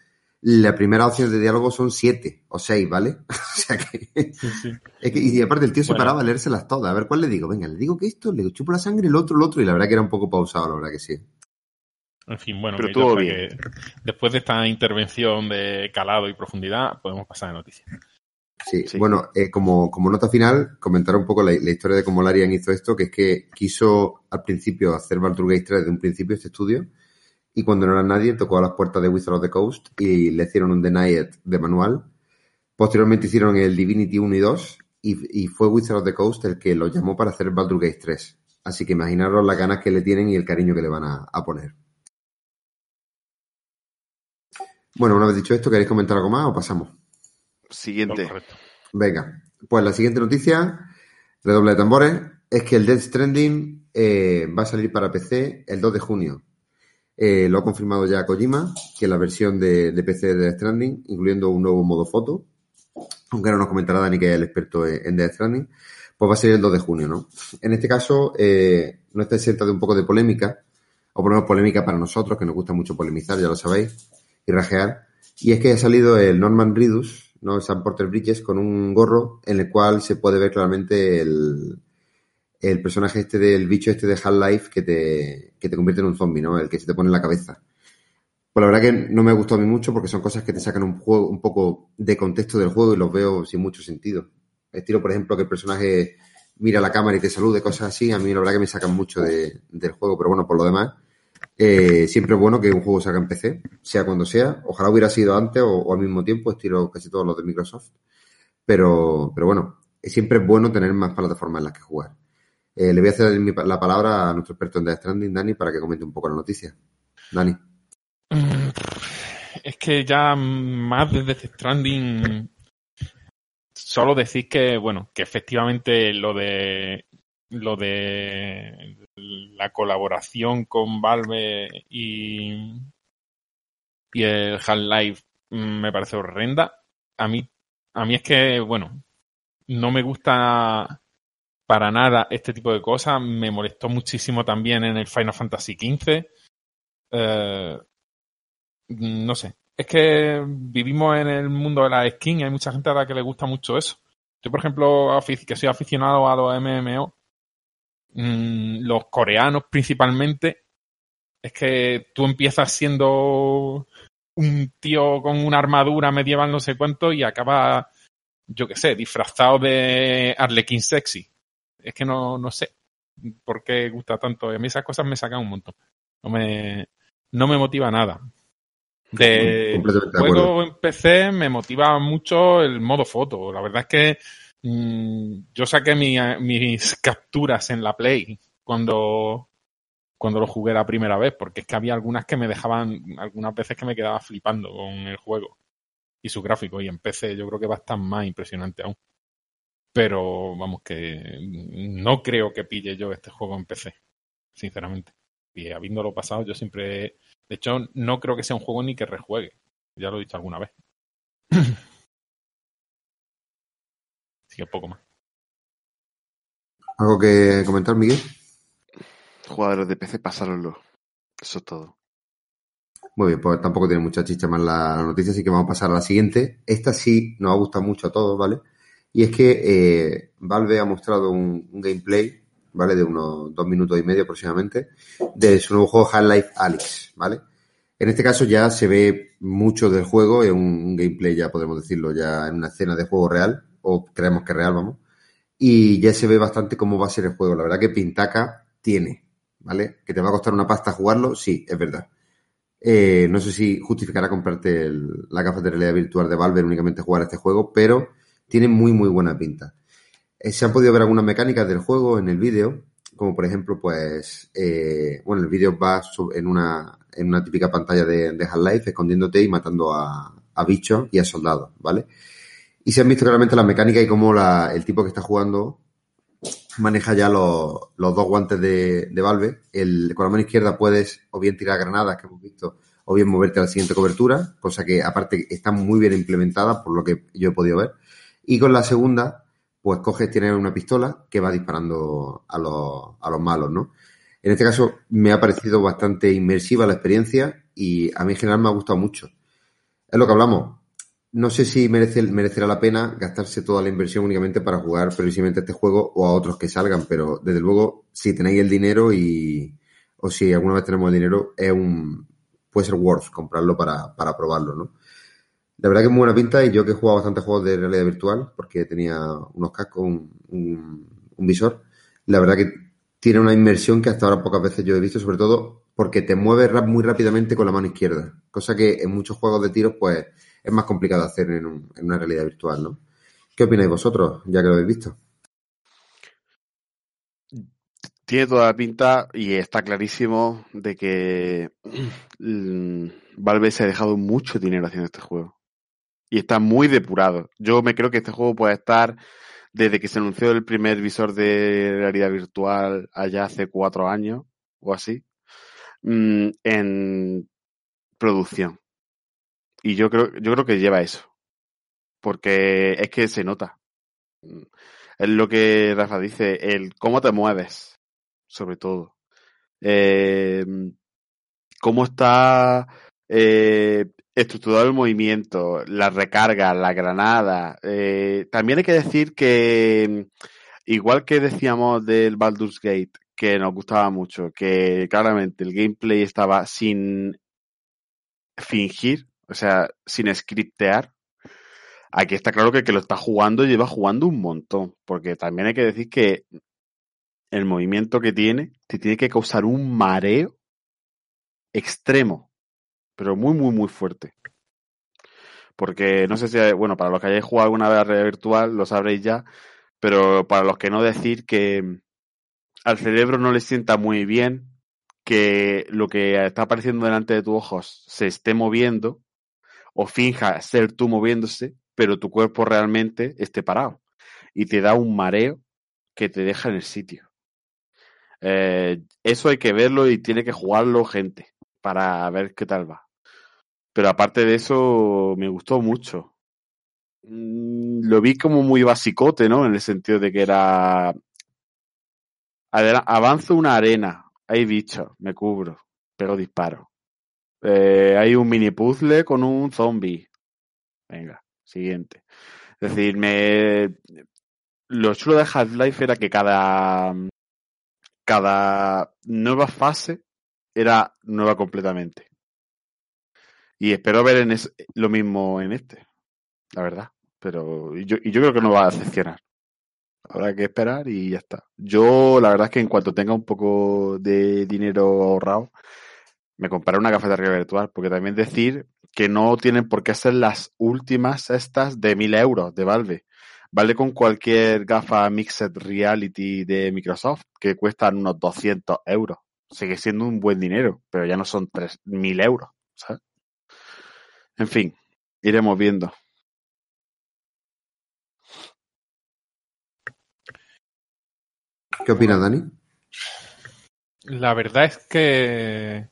la primera opción de diálogo son siete o seis, ¿vale? o sea que, sí, sí. es que- y aparte el tío se Bueno. paraba a leérselas todas. A ver cuál le digo. Venga, le digo que esto, le chupo la sangre, el otro, el otro. Y la verdad que era un poco pausado, la verdad que sí. En fin, bueno, Pero creo que después de esta intervención de calado y profundidad, podemos pasar a noticias. Sí, Sí. bueno, eh, como, como nota final, comentar un poco la, la historia de cómo Larian hizo esto, que es que quiso al principio hacer Baldur's Gate 3 desde un principio este estudio, y cuando no era nadie, tocó a las puertas de Wizard of the Coast y le hicieron un Denied de manual. Posteriormente hicieron el Divinity 1 y 2, y, y fue Wizard of the Coast el que lo llamó para hacer Baldur's Gate 3. Así que imaginaros las ganas que le tienen y el cariño que le van a, a poner. Bueno, una vez dicho esto, ¿queréis comentar algo más o pasamos? Siguiente. Venga, pues la siguiente noticia, redoble de tambores, es que el Death Stranding eh, va a salir para PC el 2 de junio. Eh, lo ha confirmado ya Kojima, que la versión de, de PC de Death Stranding, incluyendo un nuevo modo foto, aunque ahora nos comentará Dani, que es el experto en, Death Stranding, pues va a ser el 2 de junio, ¿no? En este caso, eh, no está exenta de un poco de polémica, o por lo menos polémica para nosotros, que nos gusta mucho polemizar, ya lo sabéis, y rajear, y es que ha salido el Norman Reedus, ¿no? Sam Porter Bridges con un gorro en el cual se puede ver claramente el, el personaje este del bicho este de Half-Life que te, que te convierte en un zombie, ¿no? El que se te pone en la cabeza. Pues la verdad que no me gustó a mí mucho porque son cosas que te sacan un juego un poco de contexto del juego y los veo sin mucho sentido. Estilo, por ejemplo, que el personaje mira la cámara y te salude, cosas así, a mí la verdad que me sacan mucho de- del juego, pero bueno, por lo demás, eh, siempre es bueno que un juego salga en PC, sea cuando sea. Ojalá hubiera sido antes o, al mismo tiempo, estilo casi todos los de Microsoft. Pero, pero bueno, siempre es bueno tener más plataformas en las que jugar. Eh, le voy a hacer la palabra a nuestro experto en Death Stranding, Dani, para que comente un poco la noticia. Dani. Mm, Es que ya más desde Death Stranding solo decir que, bueno, que efectivamente lo de lo de la colaboración con Valve y, el Half-Life me parece horrenda. A mí, a mí es que, bueno, no me gusta para nada este tipo de cosas. Me molestó muchísimo también en el Final Fantasy XV. Eh, no sé. Es que vivimos en el mundo de la skin y hay mucha gente a la que le gusta mucho eso. Yo, por ejemplo, que soy aficionado a los MMO, mm, los coreanos principalmente, es que tú empiezas siendo un tío con una armadura medieval no sé cuánto y acaba, yo qué sé, disfrazado de Arlequín sexy. Es que no, no sé por qué gusta tanto. Y a mí esas cosas me sacan un montón. No me, no me motiva nada. De juego en PC me motiva mucho el modo foto. La verdad es que mm, yo saqué mi- mis capturas en la Play cuando, cuando lo jugué la primera vez, porque es que había algunas que me dejaban, algunas veces que me quedaba flipando con el juego y su gráfico. Y en PC yo creo que va a estar más impresionante aún. Pero vamos, que no creo que pille yo este juego en PC, sinceramente. Y habiéndolo pasado, yo siempre. De hecho, no creo que sea un juego ni que rejuegue. Ya lo he dicho alguna vez. Que poco más. ¿Algo que comentar, Miguel? Jugadores de PC, pasároslo. Eso es todo. Muy bien, pues tampoco tiene mucha chicha más la, la noticia, así que vamos a pasar a la siguiente. Esta sí nos ha gustado mucho a todos, ¿vale? Y es que eh, Valve ha mostrado un, un gameplay, ¿vale? De unos dos minutos y medio aproximadamente, de su nuevo juego Half-Life Alyx, ¿vale? En este caso ya se ve mucho del juego, es un, un gameplay, ya podemos decirlo, ya en una escena de juego real, o creemos que es real, vamos. Y ya se ve bastante cómo va a ser el juego. La verdad que Pintaca tiene, ¿vale? ¿Que te va a costar una pasta jugarlo? Sí, es verdad. Eh, no sé si justificará comprarte la gafas de realidad virtual de Valve únicamente jugar este juego, pero tiene muy, muy buena pinta. Eh, se han podido ver algunas mecánicas del juego en el vídeo, como por ejemplo, pues, eh, bueno, el vídeo va en una, en una típica pantalla de, de Half-Life, escondiéndote y matando a, a bichos y a soldados, ¿vale? Y se han visto claramente las mecánicas y cómo la- el tipo que está jugando maneja ya los, los dos guantes de, de Valve. El, con la mano izquierda puedes o bien tirar granadas, que hemos visto, o bien moverte a la siguiente cobertura, cosa que aparte está muy bien implementada por lo que yo he podido ver. Y con la segunda, pues coges, tienes una pistola que va disparando a los, a los malos, ¿no? En este caso me ha parecido bastante inmersiva la experiencia y a mí en general me ha gustado mucho. Es lo que hablamos. No sé si merece, merecerá la pena gastarse toda la inversión únicamente para jugar precisamente a este juego o a otros que salgan, pero desde luego, si tenéis el dinero y, o si alguna vez tenemos el dinero, es un, puede ser worth comprarlo para, para probarlo, ¿no? La verdad que es muy buena pinta y yo que he jugado bastantes juegos de realidad virtual, porque tenía unos cascos, un, un, un visor, la verdad que tiene una inmersión que hasta ahora pocas veces yo he visto, sobre todo porque te mueves muy rápidamente con la mano izquierda, cosa que en muchos juegos de tiros pues es más complicado hacer en, un- en una realidad virtual, ¿no? ¿Qué opináis vosotros, ya que lo habéis visto? Tiene toda la pinta y está clarísimo de que mm, Valve se ha dejado mucho dinero haciendo este juego. Y está muy depurado. Yo me creo que este juego puede estar desde que se anunció el primer visor de realidad virtual allá hace cuatro años o así, mm, en producción. Y yo creo, yo creo que lleva eso. Porque es que se nota. Es lo que Rafa dice, el cómo te mueves, sobre todo. Eh, cómo está eh, estructurado el movimiento, la recarga, la granada. Eh, también hay que decir que, igual que decíamos del Baldur's Gate, que nos gustaba mucho, que claramente el gameplay estaba sin fingir, o sea, sin scriptear. Aquí está claro que que lo está jugando lleva jugando un montón, porque también hay que decir que el movimiento que tiene te tiene que causar un mareo extremo, pero muy, muy, muy fuerte. Porque no sé si, bueno, para los que hayáis jugado alguna vez a realidad virtual, lo sabréis ya, pero para los que no decir que al cerebro no le sienta muy bien que lo que está apareciendo delante de tus ojos se esté moviendo o finja ser tú moviéndose, pero tu cuerpo realmente esté parado. Y te da un mareo que te deja en el sitio. Eh, eso hay que verlo y tiene que jugarlo gente para ver qué tal va. Pero aparte de eso, me gustó mucho. Mm, Lo vi como muy basicote, ¿no? En el sentido de que era... Avanzo una arena, hay bichos, me cubro, pero disparo. Eh, hay un mini puzzle con un zombie. Venga, siguiente. Es decir, me... Lo chulo de Half-Life era que cada... Cada nueva fase era nueva completamente. Y espero ver en es- lo mismo en este, la verdad. Pero yo, y yo creo que no va a decepcionar. Habrá que esperar y ya está. Yo, la verdad es que en cuanto tenga un poco de dinero ahorrado, me compraré una gafa de realidad virtual, porque también decir que no tienen por qué ser las últimas estas de 1000 euros de Valve. Vale con cualquier gafa Mixed Reality de Microsoft, que cuestan unos 200 euros. Sigue siendo un buen dinero, pero ya no son 3000 euros, ¿sabes? En fin, iremos viendo. ¿Qué opinas, Dani? La verdad es que,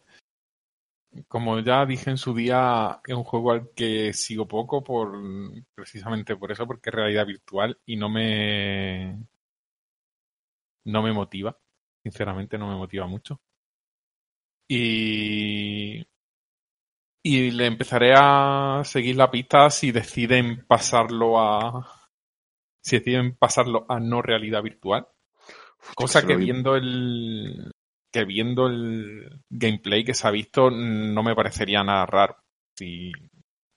como ya dije en su día, es un juego al que sigo poco por precisamente por eso, porque es realidad virtual y no me no me motiva. Sinceramente no me motiva mucho. Y y le empezaré a seguir la pista si deciden pasarlo a si deciden pasarlo a no realidad virtual. Cosa que viendo el que viendo el gameplay que se ha visto no me parecería nada raro. Si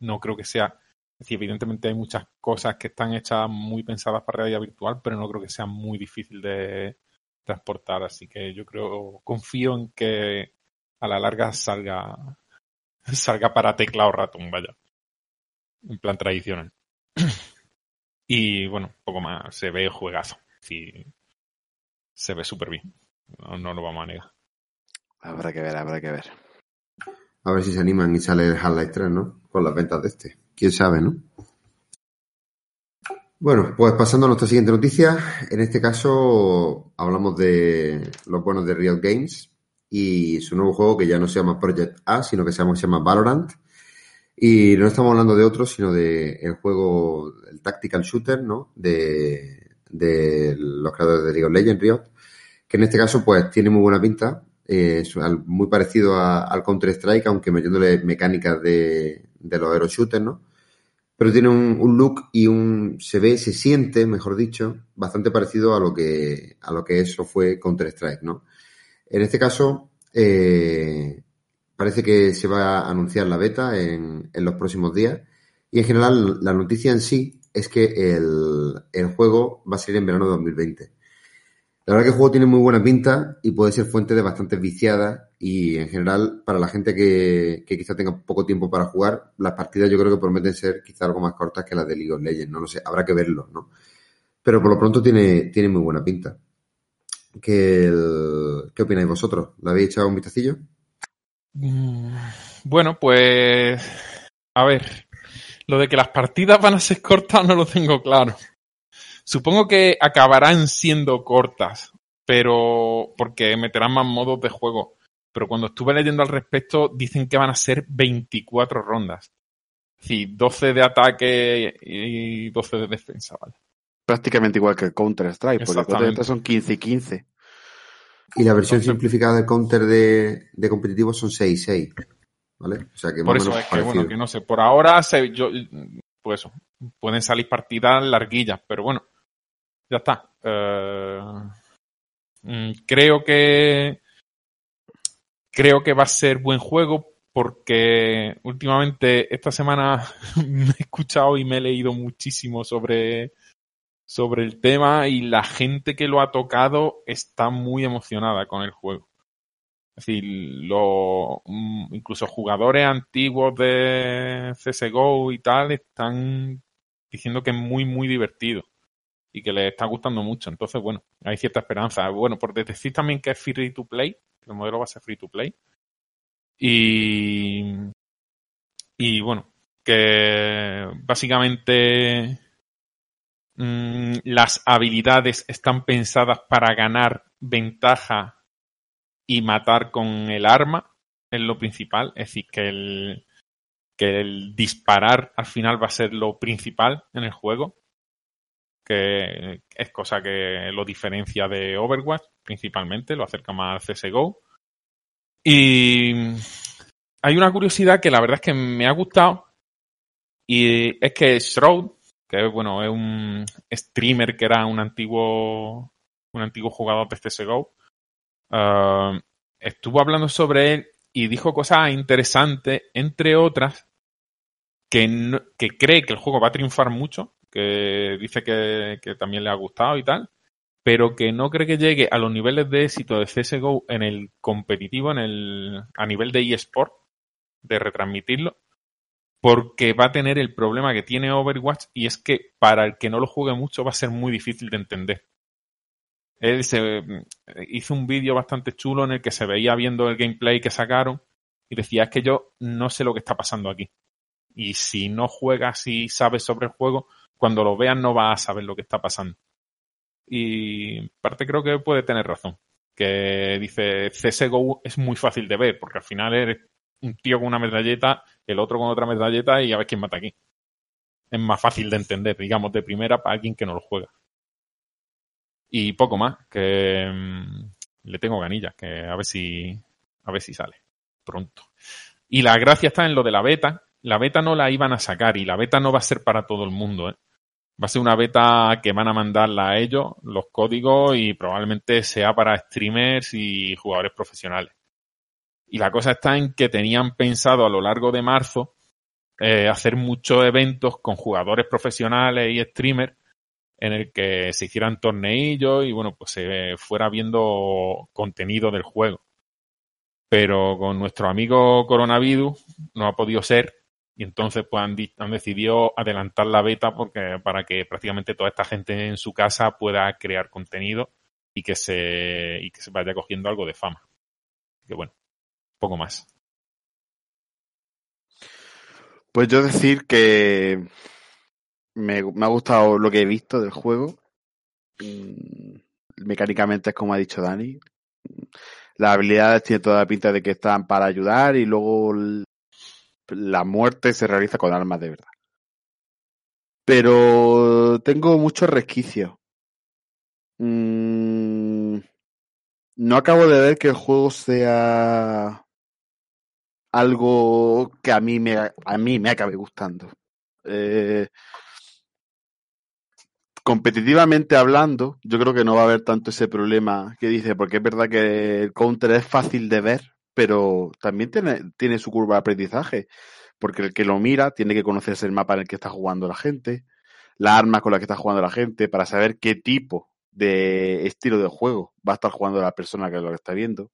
no creo que sea. Decir, evidentemente hay muchas cosas que están hechas muy pensadas para realidad virtual, pero no creo que sea muy difícil de transportar. Así que yo creo, confío en que a la larga salga salga para teclado ratón, vaya. En plan tradicional. Y bueno, poco más. Se ve juegazo. Sí, se ve súper bien. No, no lo vamos a negar. Habrá que ver, habrá que ver. A ver si se animan y sale el Half-Life 3, ¿no? Con las ventas de este. Quién sabe, ¿no? Bueno, pues pasando a nuestra siguiente noticia. En este caso hablamos de los buenos de Riot Games y su nuevo juego que ya no se llama Project A, sino que se llama, se llama Valorant. Y no estamos hablando de otro, sino de el juego, el Tactical Shooter, ¿no? De, de los creadores de League of Legends, Riot, que en este caso pues tiene muy buena pinta, eh, muy parecido al Counter-Strike, aunque metiéndole mecánicas de, los Hero Shooters, ¿no? Pero tiene un, un look y un, se ve, se siente, mejor dicho, bastante parecido a lo que, a lo que eso fue Counter-Strike, ¿no? En este caso, eh, parece que se va a anunciar la beta en, en los próximos días Y en general, la noticia en sí es que el, el juego va a salir en verano de 2020. La verdad que el juego tiene muy buena pinta y puede ser fuente de bastantes viciadas y en general para la gente que, quizá tenga poco tiempo para jugar, las partidas yo creo que prometen ser quizá algo más cortas que las de League of Legends, no lo sé, habrá que verlo, ¿no? Pero por lo pronto tiene, tiene muy buena pinta. ¿Qué, ¿Qué opináis vosotros? ¿Le habéis echado un vistacillo? Mm, Bueno, pues. A ver. Lo de que las partidas van a ser cortas no lo tengo claro. Supongo que acabarán siendo cortas, pero. porque meterán más modos de juego. Pero cuando estuve leyendo al respecto, dicen que van a ser 24 rondas. Es decir, 12 de ataque y 12 de defensa, ¿vale? Prácticamente igual que el Counter-Strike, porque Exactamente. Counter-Strike son 15 y 15. Y la versión Entonces- simplificada del counter de, de competitivo son 6-6. ¿Vale? O sea que Por eso es que, bueno, que no sé. Por ahora, se, yo, pues eso, pueden salir partidas larguillas, pero bueno, ya está. Eh, mm, creo que creo que va a ser buen juego porque últimamente esta semana me he escuchado y me he leído muchísimo sobre sobre el tema y la gente que lo ha tocado está muy emocionada con el juego. Es decir, mm, incluso jugadores antiguos de CSGO y tal están diciendo que es muy, muy divertido y que les está gustando mucho. Entonces, bueno, hay cierta esperanza. Bueno, por decir también que es free to play, el modelo va a ser free to play. Y, y bueno, que básicamente mm, las habilidades están pensadas para ganar ventaja y matar con el arma es lo principal. Es decir, que el, que el disparar al final va a ser lo principal en el juego. Que es cosa que lo diferencia de Overwatch, principalmente, lo acerca más al CSGO. Y hay una curiosidad que la verdad es que me ha gustado. Y es que Shroud, que bueno, es un streamer que era un antiguo, un antiguo jugador de CSGO, Uh, estuvo hablando sobre él y dijo cosas interesantes, entre otras, que, que cree que el juego va a triunfar mucho, que dice que, también le ha gustado y tal, pero que no cree que llegue a los niveles de éxito de CSGO en el competitivo, en el, a nivel de eSport, de retransmitirlo, porque va a tener el problema que tiene Overwatch y es que para el que no lo juegue mucho va a ser muy difícil de entender. Él se hizo un vídeo bastante chulo en el que se veía viendo el gameplay que sacaron y decía, es que yo no sé lo que está pasando aquí. Y si no juegas y sabes sobre el juego, cuando lo veas no vas a saber lo que está pasando. Y en parte creo que puede tener razón. Que dice, CSGO es muy fácil de ver, porque al final eres un tío con una medalleta, el otro con otra medalleta y a ver quién mata aquí. Es más fácil de entender, digamos, de primera para alguien que no lo juega. Y poco más, que mm, le tengo ganillas, que a ver si a ver si sale pronto. Y la gracia está en lo de la beta. La beta no la iban a sacar y la beta no va a ser para todo el mundo, ¿eh? Va a ser una beta que van a mandarla a ellos, los códigos, y probablemente sea para streamers y jugadores profesionales. Y la cosa está en que tenían pensado a lo largo de marzo eh, hacer muchos eventos con jugadores profesionales y streamers en el que se hicieran torneillos y bueno, pues se fuera viendo contenido del juego. Pero con nuestro amigo coronavirus no ha podido ser y entonces pues han, han decidido adelantar la beta porque para que prácticamente toda esta gente en su casa pueda crear contenido y que se y que se vaya cogiendo algo de fama. Que bueno, poco más. Pues yo decir que me, ha gustado lo que he visto del juego. Mm, Mecánicamente es como ha dicho Dani. Las habilidades tienen toda la pinta de que están para ayudar y luego la muerte se realiza con armas de verdad. Pero tengo muchos resquicios. Mm, no acabo de ver que el juego sea algo que a mí me, a mí me acabe gustando. Eh, competitivamente hablando, yo creo que no va a haber tanto ese problema que dice, porque es verdad que el counter es fácil de ver, pero también tiene, tiene su curva de aprendizaje. porque el que lo mira tiene que conocerse el mapa en el que está jugando la gente, la arma con la que está jugando la gente, para saber qué tipo de estilo de juego va a estar jugando la persona que lo está viendo.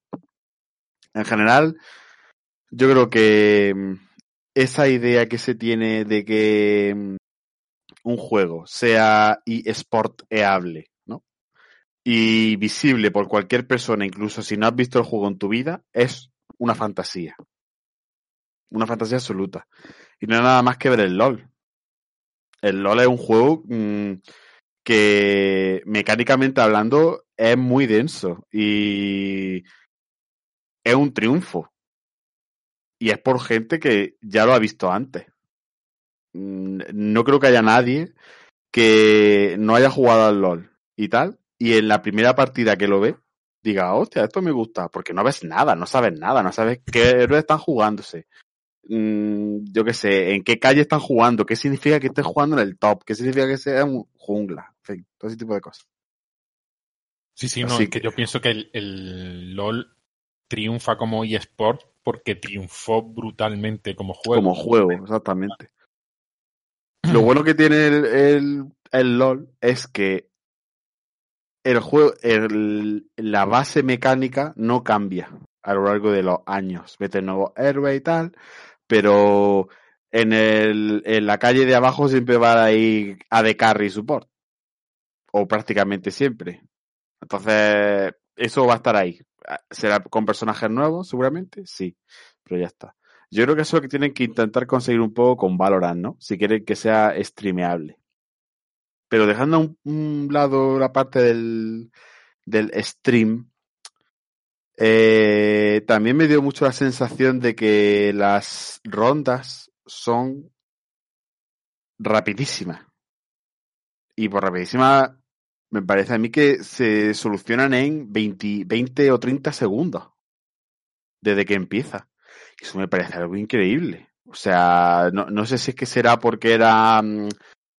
En general, yo creo que mm, esa idea que se tiene de que mm, un juego sea eSporteable, ¿no? Y visible por cualquier persona, incluso si no has visto el juego en tu vida, es una fantasía. Una fantasía absoluta. Y no hay nada más que ver el LOL. El LOL es un juego mmm, que mecánicamente hablando es muy denso y es un triunfo. Y es por gente que ya lo ha visto antes. Mm, no creo que haya nadie que no haya jugado al LOL y tal, y en la primera partida que lo ve, diga, hostia, esto me gusta, porque no ves nada, no sabes nada, no sabes qué héroes están jugándose. Mm, yo qué sé, en qué calle están jugando, qué significa que estén jugando en el top, qué significa que sea un jungla, en fin, todo ese tipo de cosas. Sí, sí, no, que que- yo pienso que el, el LOL triunfa como eSport porque triunfó brutalmente como juego. Como juego, exactamente. Lo bueno que tiene el, el, el LOL es que el juego, el, la base mecánica no cambia a lo largo de los años. Vete nuevo héroe y tal, pero en, el, en la calle de abajo siempre va a ir AD Carry Support. O prácticamente siempre. Entonces, eso va a estar ahí. ¿Será con personajes nuevos, seguramente? Sí, pero ya está. Yo creo que eso es lo que tienen que intentar conseguir un poco con Valorant, ¿no? Si quieren que sea streameable. Pero dejando a un, lado la parte del, del stream, eh, también me dio mucho la sensación de que las rondas son rapidísimas. Y por rapidísimas, me parece a mí que se solucionan en 20, 20 o 30 segundos desde que empieza. Eso me parece algo increíble. O sea, no, no sé si es que será porque eran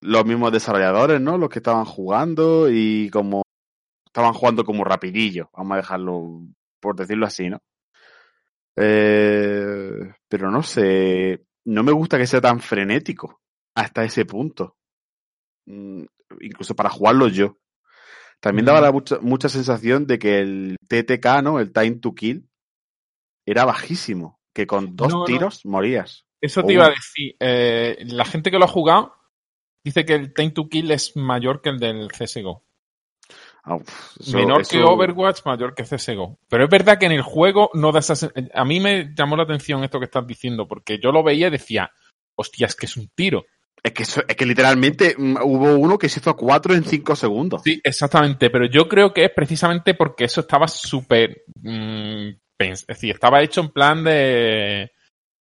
los mismos desarrolladores, ¿no? Los que estaban jugando y como estaban jugando como rapidillo, vamos a dejarlo por decirlo así, ¿no? Eh, pero no sé, no me gusta que sea tan frenético hasta ese punto. Mm, incluso para jugarlo yo. También daba la mucha, mucha sensación de que el TTK, ¿no? El time to kill, era bajísimo. Que con dos No, no. tiros morías. Eso Oh. te iba a decir. eh, la gente que lo ha jugado dice que el time to kill es mayor que el del CSGO. Ah, eso- Menor que Overwatch, mayor que CSGO. Pero es verdad que en el juego no da esa A mí me llamó la atención esto que estás diciendo, porque yo lo veía y decía, hostia, es que es un tiro. Es que, es que literalmente mm, hubo uno que se hizo cuatro en cinco segundos. Sí, exactamente, pero yo creo que es precisamente porque eso estaba súper... mm, es decir, estaba hecho en plan de...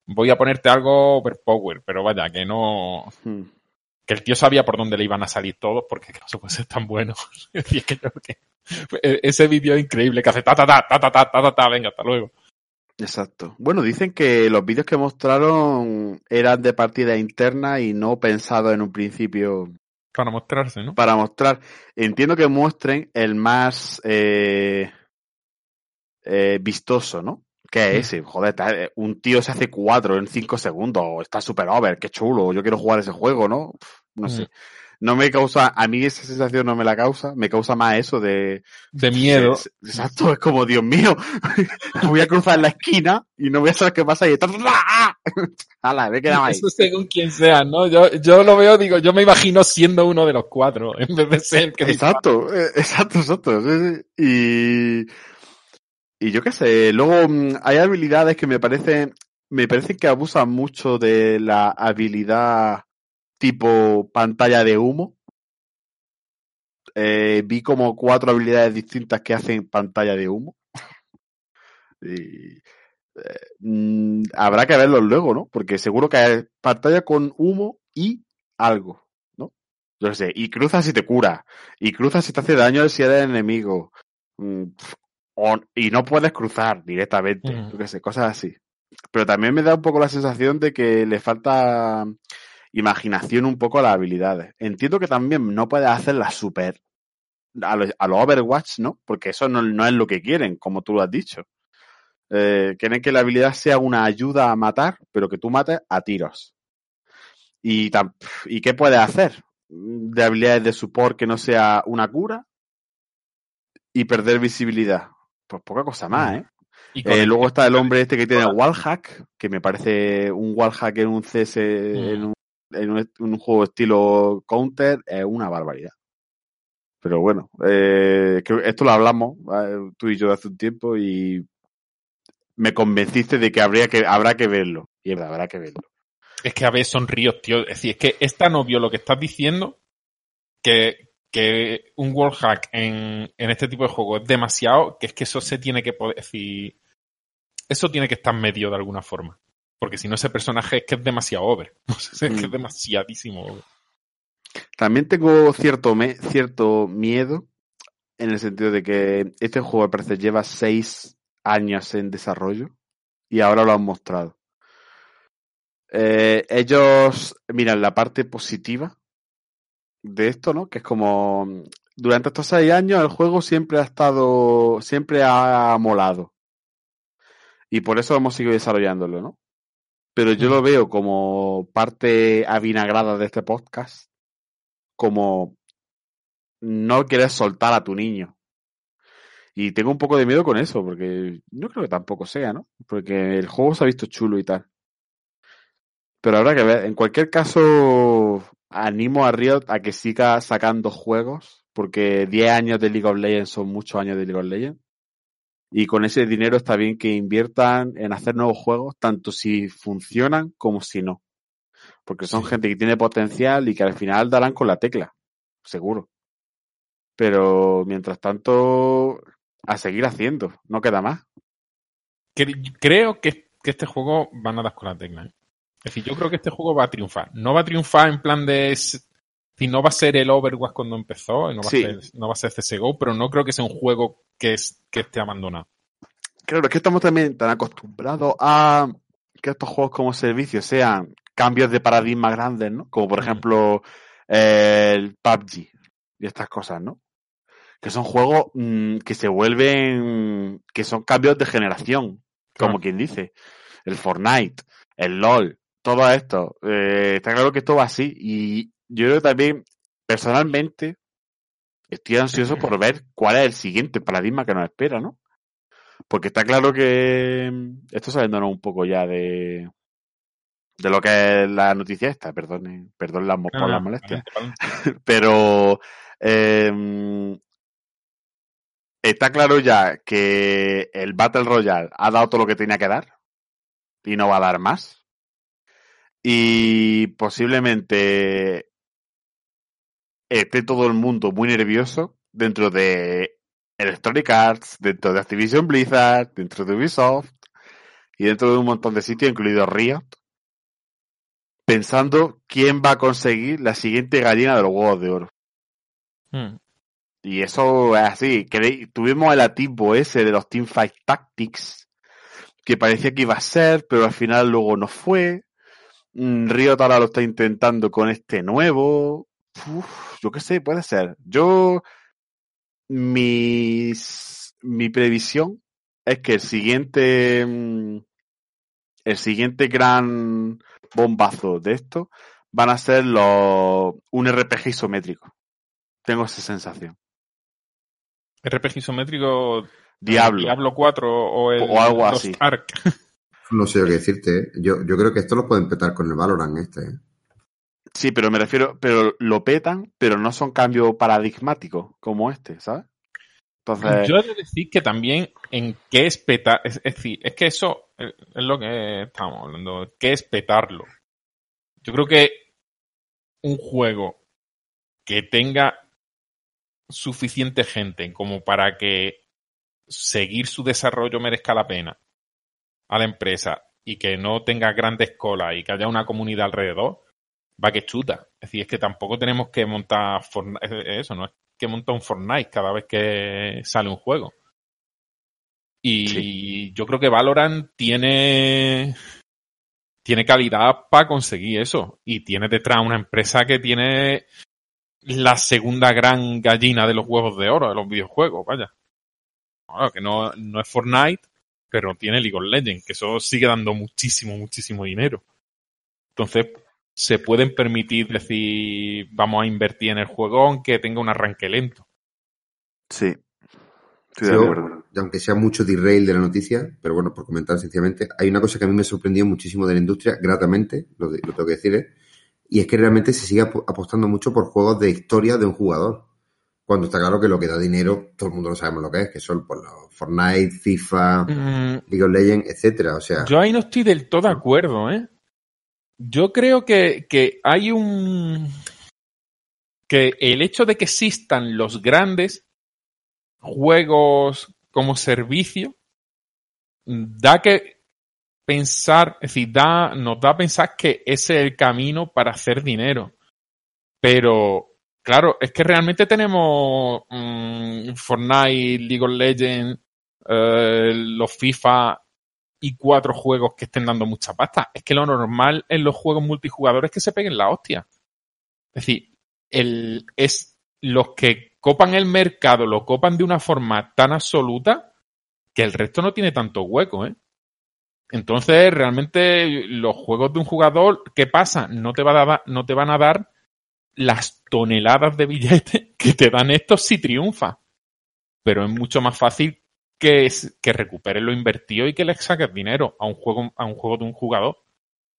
Voy a ponerte algo overpower, pero vaya, que no... Hmm. Que el tío sabía por dónde le iban a salir todos, porque que no se puede ser tan bueno. Es decir, que creo que... e- Ese vídeo es increíble, que hace ta ta ta ta ta ta ta ta, ta, venga, hasta luego. Exacto. Bueno, dicen que los vídeos que mostraron eran de partida interna y no pensados en un principio Para mostrarse, ¿no? para mostrar. Entiendo que muestren el más eh, eh, vistoso, ¿no? Que es ese, joder, está- un tío se hace cuatro en cinco segundos, está super over, qué chulo, yo quiero jugar ese juego, ¿no? No sé. Mm. No me causa, a mí esa sensación no me la causa, me causa más eso de... De miedo. Sí, Exacto, es como, Dios mío, voy a cruzar la esquina y no voy a saber qué pasa y... ¡Hala, me he quedado ahí! Eso según quien sea, ¿no? Yo, yo lo veo, digo, yo me imagino siendo uno de los cuatro, en vez de ser el que. Exacto, eh, exacto, exacto. sí. Y, y yo qué sé, luego mm, hay habilidades que me parecen, me parece que abusan mucho de la habilidad tipo pantalla de humo. Eh, vi como cuatro habilidades distintas que hacen pantalla de humo. Y, eh, mm, habrá que verlos luego, ¿no? Porque seguro que hay pantalla con humo y algo, ¿no? Yo sé, y cruzas y te cura, y cruzas y te hace daño si eres enemigo. Mm, o- y no puedes cruzar directamente, yo qué sé, cosas así. Pero también me da un poco la sensación de que le falta imaginación un poco a las habilidades. Entiendo que también no puedes hacerlas super a los, a los Overwatch, ¿no? Porque eso no, no es lo que quieren, como tú lo has dicho. Eh, quieren que la habilidad sea una ayuda a matar, pero que tú mates a tiros. ¿Y, ¿y qué puedes hacer? De habilidades de support que no sea una cura y perder visibilidad. Pues poca cosa más, ¿eh? Eh, el- luego está el hombre este que tiene wallhack, que me parece un wallhack en un CS, en, un, en un- un juego estilo Counter, es una barbaridad. Pero bueno, eh, creo que esto lo hablamos eh, tú y yo hace un tiempo y me convenciste de que habría que habrá que verlo. Y es verdad, habrá que verlo. Es que a ver, son ríos, tío. Es decir, es que es tan obvio lo que estás diciendo que, que un wallhack en, en este tipo de juegos es demasiado, que es que eso se tiene que poder, decir, eso tiene que estar medio de alguna forma. Porque si no, ese personaje es que es demasiado over. Es que es Mm. demasiadísimo over. También tengo cierto, me- cierto miedo en el sentido de que este juego al parecer lleva seis años en desarrollo y ahora lo han mostrado. Eh, ellos miran la parte positiva de esto, ¿no? Que es como durante estos seis años el juego siempre ha estado, siempre ha molado. Y por eso hemos seguido desarrollándolo, ¿no? Pero yo Mm. lo veo como parte avinagrada de este podcast, como no quieres soltar a tu niño. Y tengo un poco de miedo con eso, porque no creo que tampoco sea, ¿no? Porque el juego se ha visto chulo y tal. Pero habrá que ver. En cualquier caso, animo a Riot a que siga sacando juegos, porque 10 años de League of Legends son muchos años de League of Legends. Y con ese dinero está bien que inviertan en hacer nuevos juegos, tanto si funcionan como si no. Porque son gente que tiene potencial y que al final darán con la tecla, seguro. Pero mientras tanto, a seguir haciendo, no queda más. Cre- Creo que, que este juego van a dar con la tecla. ¿eh? Es decir, yo creo que este juego va a triunfar. No va a triunfar en plan de... Si no va a ser el Overwatch cuando empezó, no va, Sí. a ser, no va a ser CSGO, pero no creo que sea un juego que, es, que esté abandonado. Claro, es que estamos también tan acostumbrados a que estos juegos como servicio sean cambios de paradigma grandes, ¿no? Como por Mm. ejemplo eh, el PUBG y estas cosas, ¿no? Que son juegos mm, que se vuelven, que son cambios de generación, como Claro. quien dice. El Fortnite, el LOL, todo esto. eh, está claro que esto va así. Y yo creo que también, personalmente, estoy ansioso por ver cuál es el siguiente paradigma que nos espera, ¿no? Porque está claro que mm, esto saliéndonos un poco ya de, de lo que es la noticia esta, perdón, perdón las, por las molestias. Adelante, adelante. Pero eh, está claro ya que el Battle Royale ha dado todo lo que tenía que dar y no va a dar más. Y posiblemente esté todo el mundo muy nervioso dentro de Electronic Arts, dentro de Activision Blizzard, dentro de Ubisoft y dentro de un montón de sitios, incluido Riot, pensando quién va a conseguir la siguiente gallina de los huevos de oro. Mm. Y eso es así. Tuvimos el atisbo ese de los Teamfight Tactics, que parecía que iba a ser, pero al final luego no fue. Riot ahora lo está intentando con este nuevo. Uf, yo qué sé, puede ser. Yo, mis, mi previsión es que el siguiente, mm, el siguiente gran bombazo de esto van a ser los, un RPG isométrico. Tengo esa sensación. RPG isométrico Diablo. Diablo 4 o el O algo Lost así. Ark. No sé qué decirte. ¿eh? Yo, yo creo que esto lo pueden petar con el Valorant este. ¿eh? Sí, pero me refiero, pero lo petan, pero no son cambios paradigmáticos como este, ¿sabes? Entonces, Yo he de decir que también en qué es petar, es, es decir, es que eso es es lo que estamos hablando, qué es petarlo. Yo creo que un juego que tenga suficiente gente como para que seguir su desarrollo merezca la pena a la empresa y que no tenga grandes colas y que haya una comunidad alrededor, va que chuta. Es decir, es que tampoco tenemos que montar Fortnite, es- eso, no es que monta un Fortnite cada vez que sale un juego. Y yo creo que Valorant tiene tiene calidad para conseguir eso y tiene detrás una empresa que tiene la segunda gran gallina de los huevos de oro de los videojuegos, vaya. Claro, que no, no es Fortnite, pero tiene League of Legends, que eso sigue dando muchísimo, muchísimo dinero. Entonces, se pueden permitir decir, vamos a invertir en el juego aunque tenga un arranque lento. Sí. Estoy de Yo, acuerdo. y aunque sea mucho derail de la noticia, pero bueno, por comentar sencillamente, hay una cosa que a mí me sorprendió muchísimo de la industria, gratamente, lo, de- lo tengo que decir, ¿eh? y es que realmente se sigue apo- apostando mucho por juegos de historia de un jugador. Cuando está claro que lo que da dinero, todo el mundo lo sabemos lo que es, que son pues, los Fortnite, FIFA, Mm, League of Legends, etcétera. O sea, Yo ahí no estoy del todo de acuerdo, ¿eh? Yo creo que, que hay un... que el hecho de que existan los grandes juegos como servicio da que pensar, es decir, da, nos da a pensar que ese es el camino para hacer dinero. Pero, claro, es que realmente tenemos mm, Fortnite, League of Legends, eh, los FIFA y cuatro juegos que estén dando mucha pasta. Es que lo normal en los juegos multijugador es que se peguen la hostia. Es decir, el, es los que copan el mercado, lo copan de una forma tan absoluta que el resto no tiene tanto hueco, ¿eh? Entonces, realmente, los juegos de un jugador, ¿qué pasa? No te, va a dar, no te van a dar las toneladas de billetes que te dan estos si triunfa. Pero es mucho más fácil que, es- que recuperes lo invertido y que le saques dinero a un juego, a un juego de un jugador.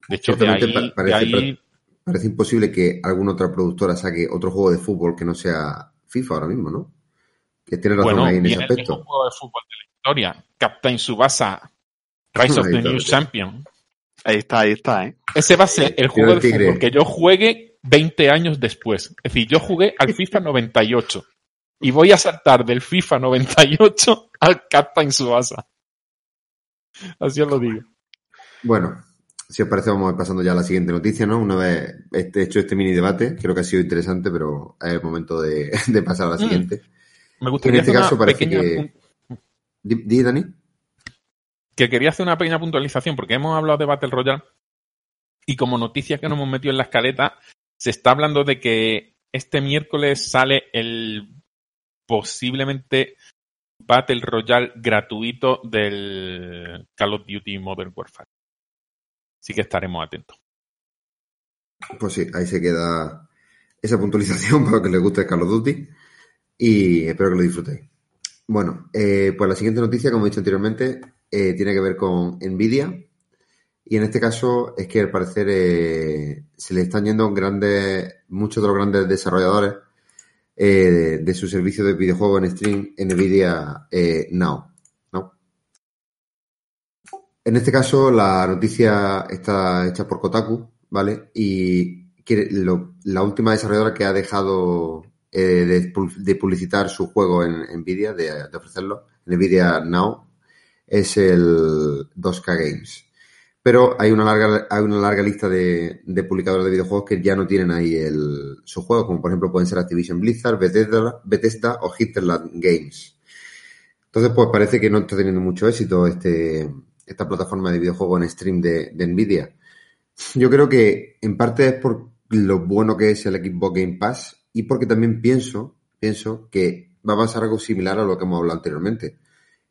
De hecho, de ahí, pa- de parece- ahí parece imposible que alguna otra productora saque otro juego de fútbol que no sea FIFA ahora mismo, ¿no? Que tiene razón bueno, ahí en ese viene el mejor aspecto. juego de fútbol de la historia. Captain Subasa, Rise of Ahí the está, New ahí está. Champion. Ahí está, ahí está, ¿eh? Ese va a ser el Tiro juego el de fútbol que yo juegue 20 años después. Es decir, yo jugué al FIFA 98 y voy a saltar del FIFA 98 al Captain Subasa. Así os lo digo. Bueno, si os parece, vamos a ir pasando ya a la siguiente noticia, ¿no? Una vez este- hecho este mini debate, creo que ha sido interesante, pero es el momento de, de pasar a la Mm. siguiente. Me gustaría En este hacer caso una parece pequeña que- Di, Dani. que quería hacer una pequeña puntualización porque hemos hablado de Battle Royale y como noticia que nos hemos metido en la escaleta, se está hablando de que este miércoles sale el posiblemente Battle Royale gratuito del Call of Duty Modern Warfare. Así que estaremos atentos. Pues sí, ahí se queda esa puntualización para que les guste Call of Duty y espero que lo disfrutéis. Bueno, eh, pues la siguiente noticia, como he dicho anteriormente, eh, tiene que ver con Nvidia y en este caso es que al parecer eh, se le están yendo grandes, muchos de los grandes desarrolladores eh, de, de su servicio de videojuegos en stream Nvidia eh, Now. ¿no? En este caso, la noticia está hecha por Kotaku, ¿vale? Y quiere- la última desarrolladora que ha dejado eh, de, pu- de publicitar su juego en Nvidia, de, de ofrecerlo, Nvidia Now, es el 2K Games. Pero hay una larga, hay una larga lista de, de publicadores de videojuegos que ya no tienen ahí el, su juego, como por ejemplo pueden ser Activision Blizzard, Bethesda, Bethesda o Hinterland Games. Entonces, pues parece que no está teniendo mucho éxito este, esta plataforma de videojuegos en stream de, de Nvidia. Yo creo que en parte es por lo bueno que es el Xbox Game Pass y porque también pienso, pienso que va a pasar algo similar a lo que hemos hablado anteriormente.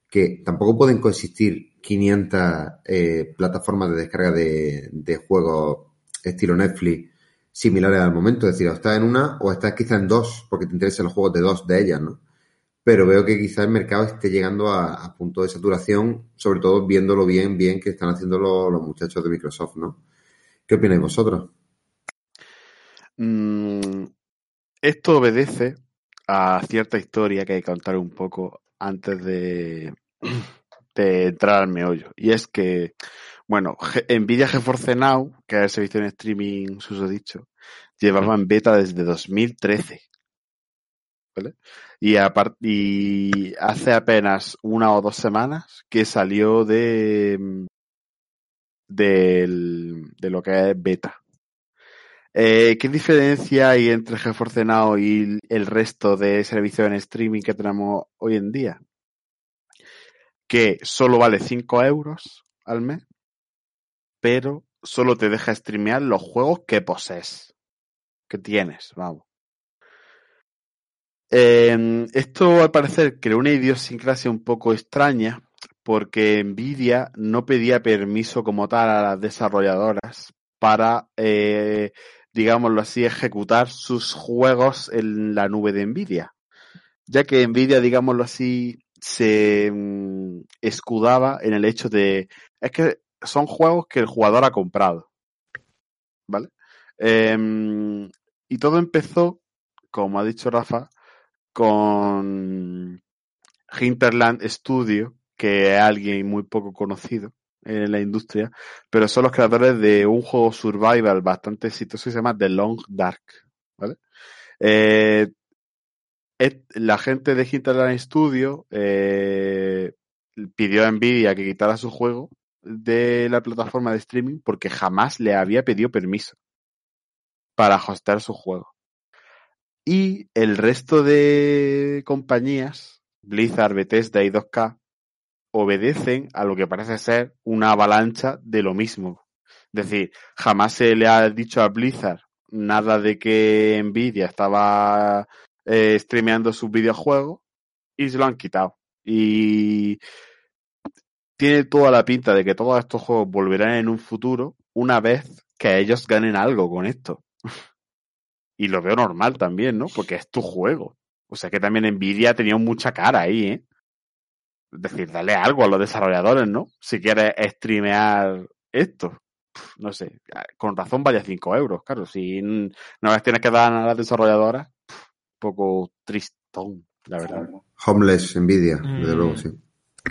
Que tampoco pueden coexistir 500 eh, plataformas de descarga de, de juegos estilo Netflix similares al momento. Es decir, o estás en una o estás quizá en dos, porque te interesan los juegos de dos de ellas, ¿no? Pero veo que quizá el mercado esté llegando a, punto de saturación, sobre todo viéndolo bien, bien que están haciendo los, los muchachos de Microsoft, ¿no? ¿Qué opináis vosotros? Mm, esto obedece a cierta historia que hay que contar un poco antes de, de entrar al meollo. Y es que, bueno, Nvidia GeForce Now, que es el servicio en streaming susodicho, llevaba en beta desde 2013. ¿Vale? Y, y hace apenas una o dos semanas que salió de, del- de lo que es beta. Eh, ¿Qué diferencia hay entre GeForce Now y el resto de servicios en streaming que tenemos hoy en día? Que solo vale 5 euros al mes, pero solo te deja streamear los juegos que posees, que tienes, vamos. Eh, esto al parecer creó una idiosincrasia un poco extraña porque Nvidia no pedía permiso como tal a las desarrolladoras para, eh, digámoslo así, ejecutar sus juegos en la nube de Nvidia. Ya que Nvidia, digámoslo así, se mm, escudaba en el hecho de, es que son juegos que el jugador ha comprado. ¿Vale? Em, y todo empezó, como ha dicho Rafa, con Hinterland Studio, que es alguien muy poco conocido en la industria, pero son los creadores de un juego survival bastante exitoso que se llama The Long Dark. ¿vale? Eh, la gente de Hinterland Studio eh, pidió a Nvidia que quitara su juego de la plataforma de streaming porque jamás le había pedido permiso para hostear su juego. Y el resto de compañías, Blizzard, Bethesda y 2K, obedecen a lo que parece ser una avalancha de lo mismo. Es decir, jamás se le ha dicho a Blizzard nada de que Nvidia estaba eh, streameando sus videojuegos y se lo han quitado. Y tiene toda la pinta de que todos estos juegos volverán en un futuro una vez que ellos ganen algo con esto. y lo veo normal también, ¿no? Porque es tu juego. O sea que también Nvidia ha tenido mucha cara ahí, ¿eh? Es decir, dale algo a los desarrolladores, ¿no? Si quieres streamear esto. No sé, con razón vaya 5 euros, claro. Si no vez tienes que dar a las desarrolladoras, un poco tristón, la verdad. Homeless, Nvidia, desde Mm. luego, sí.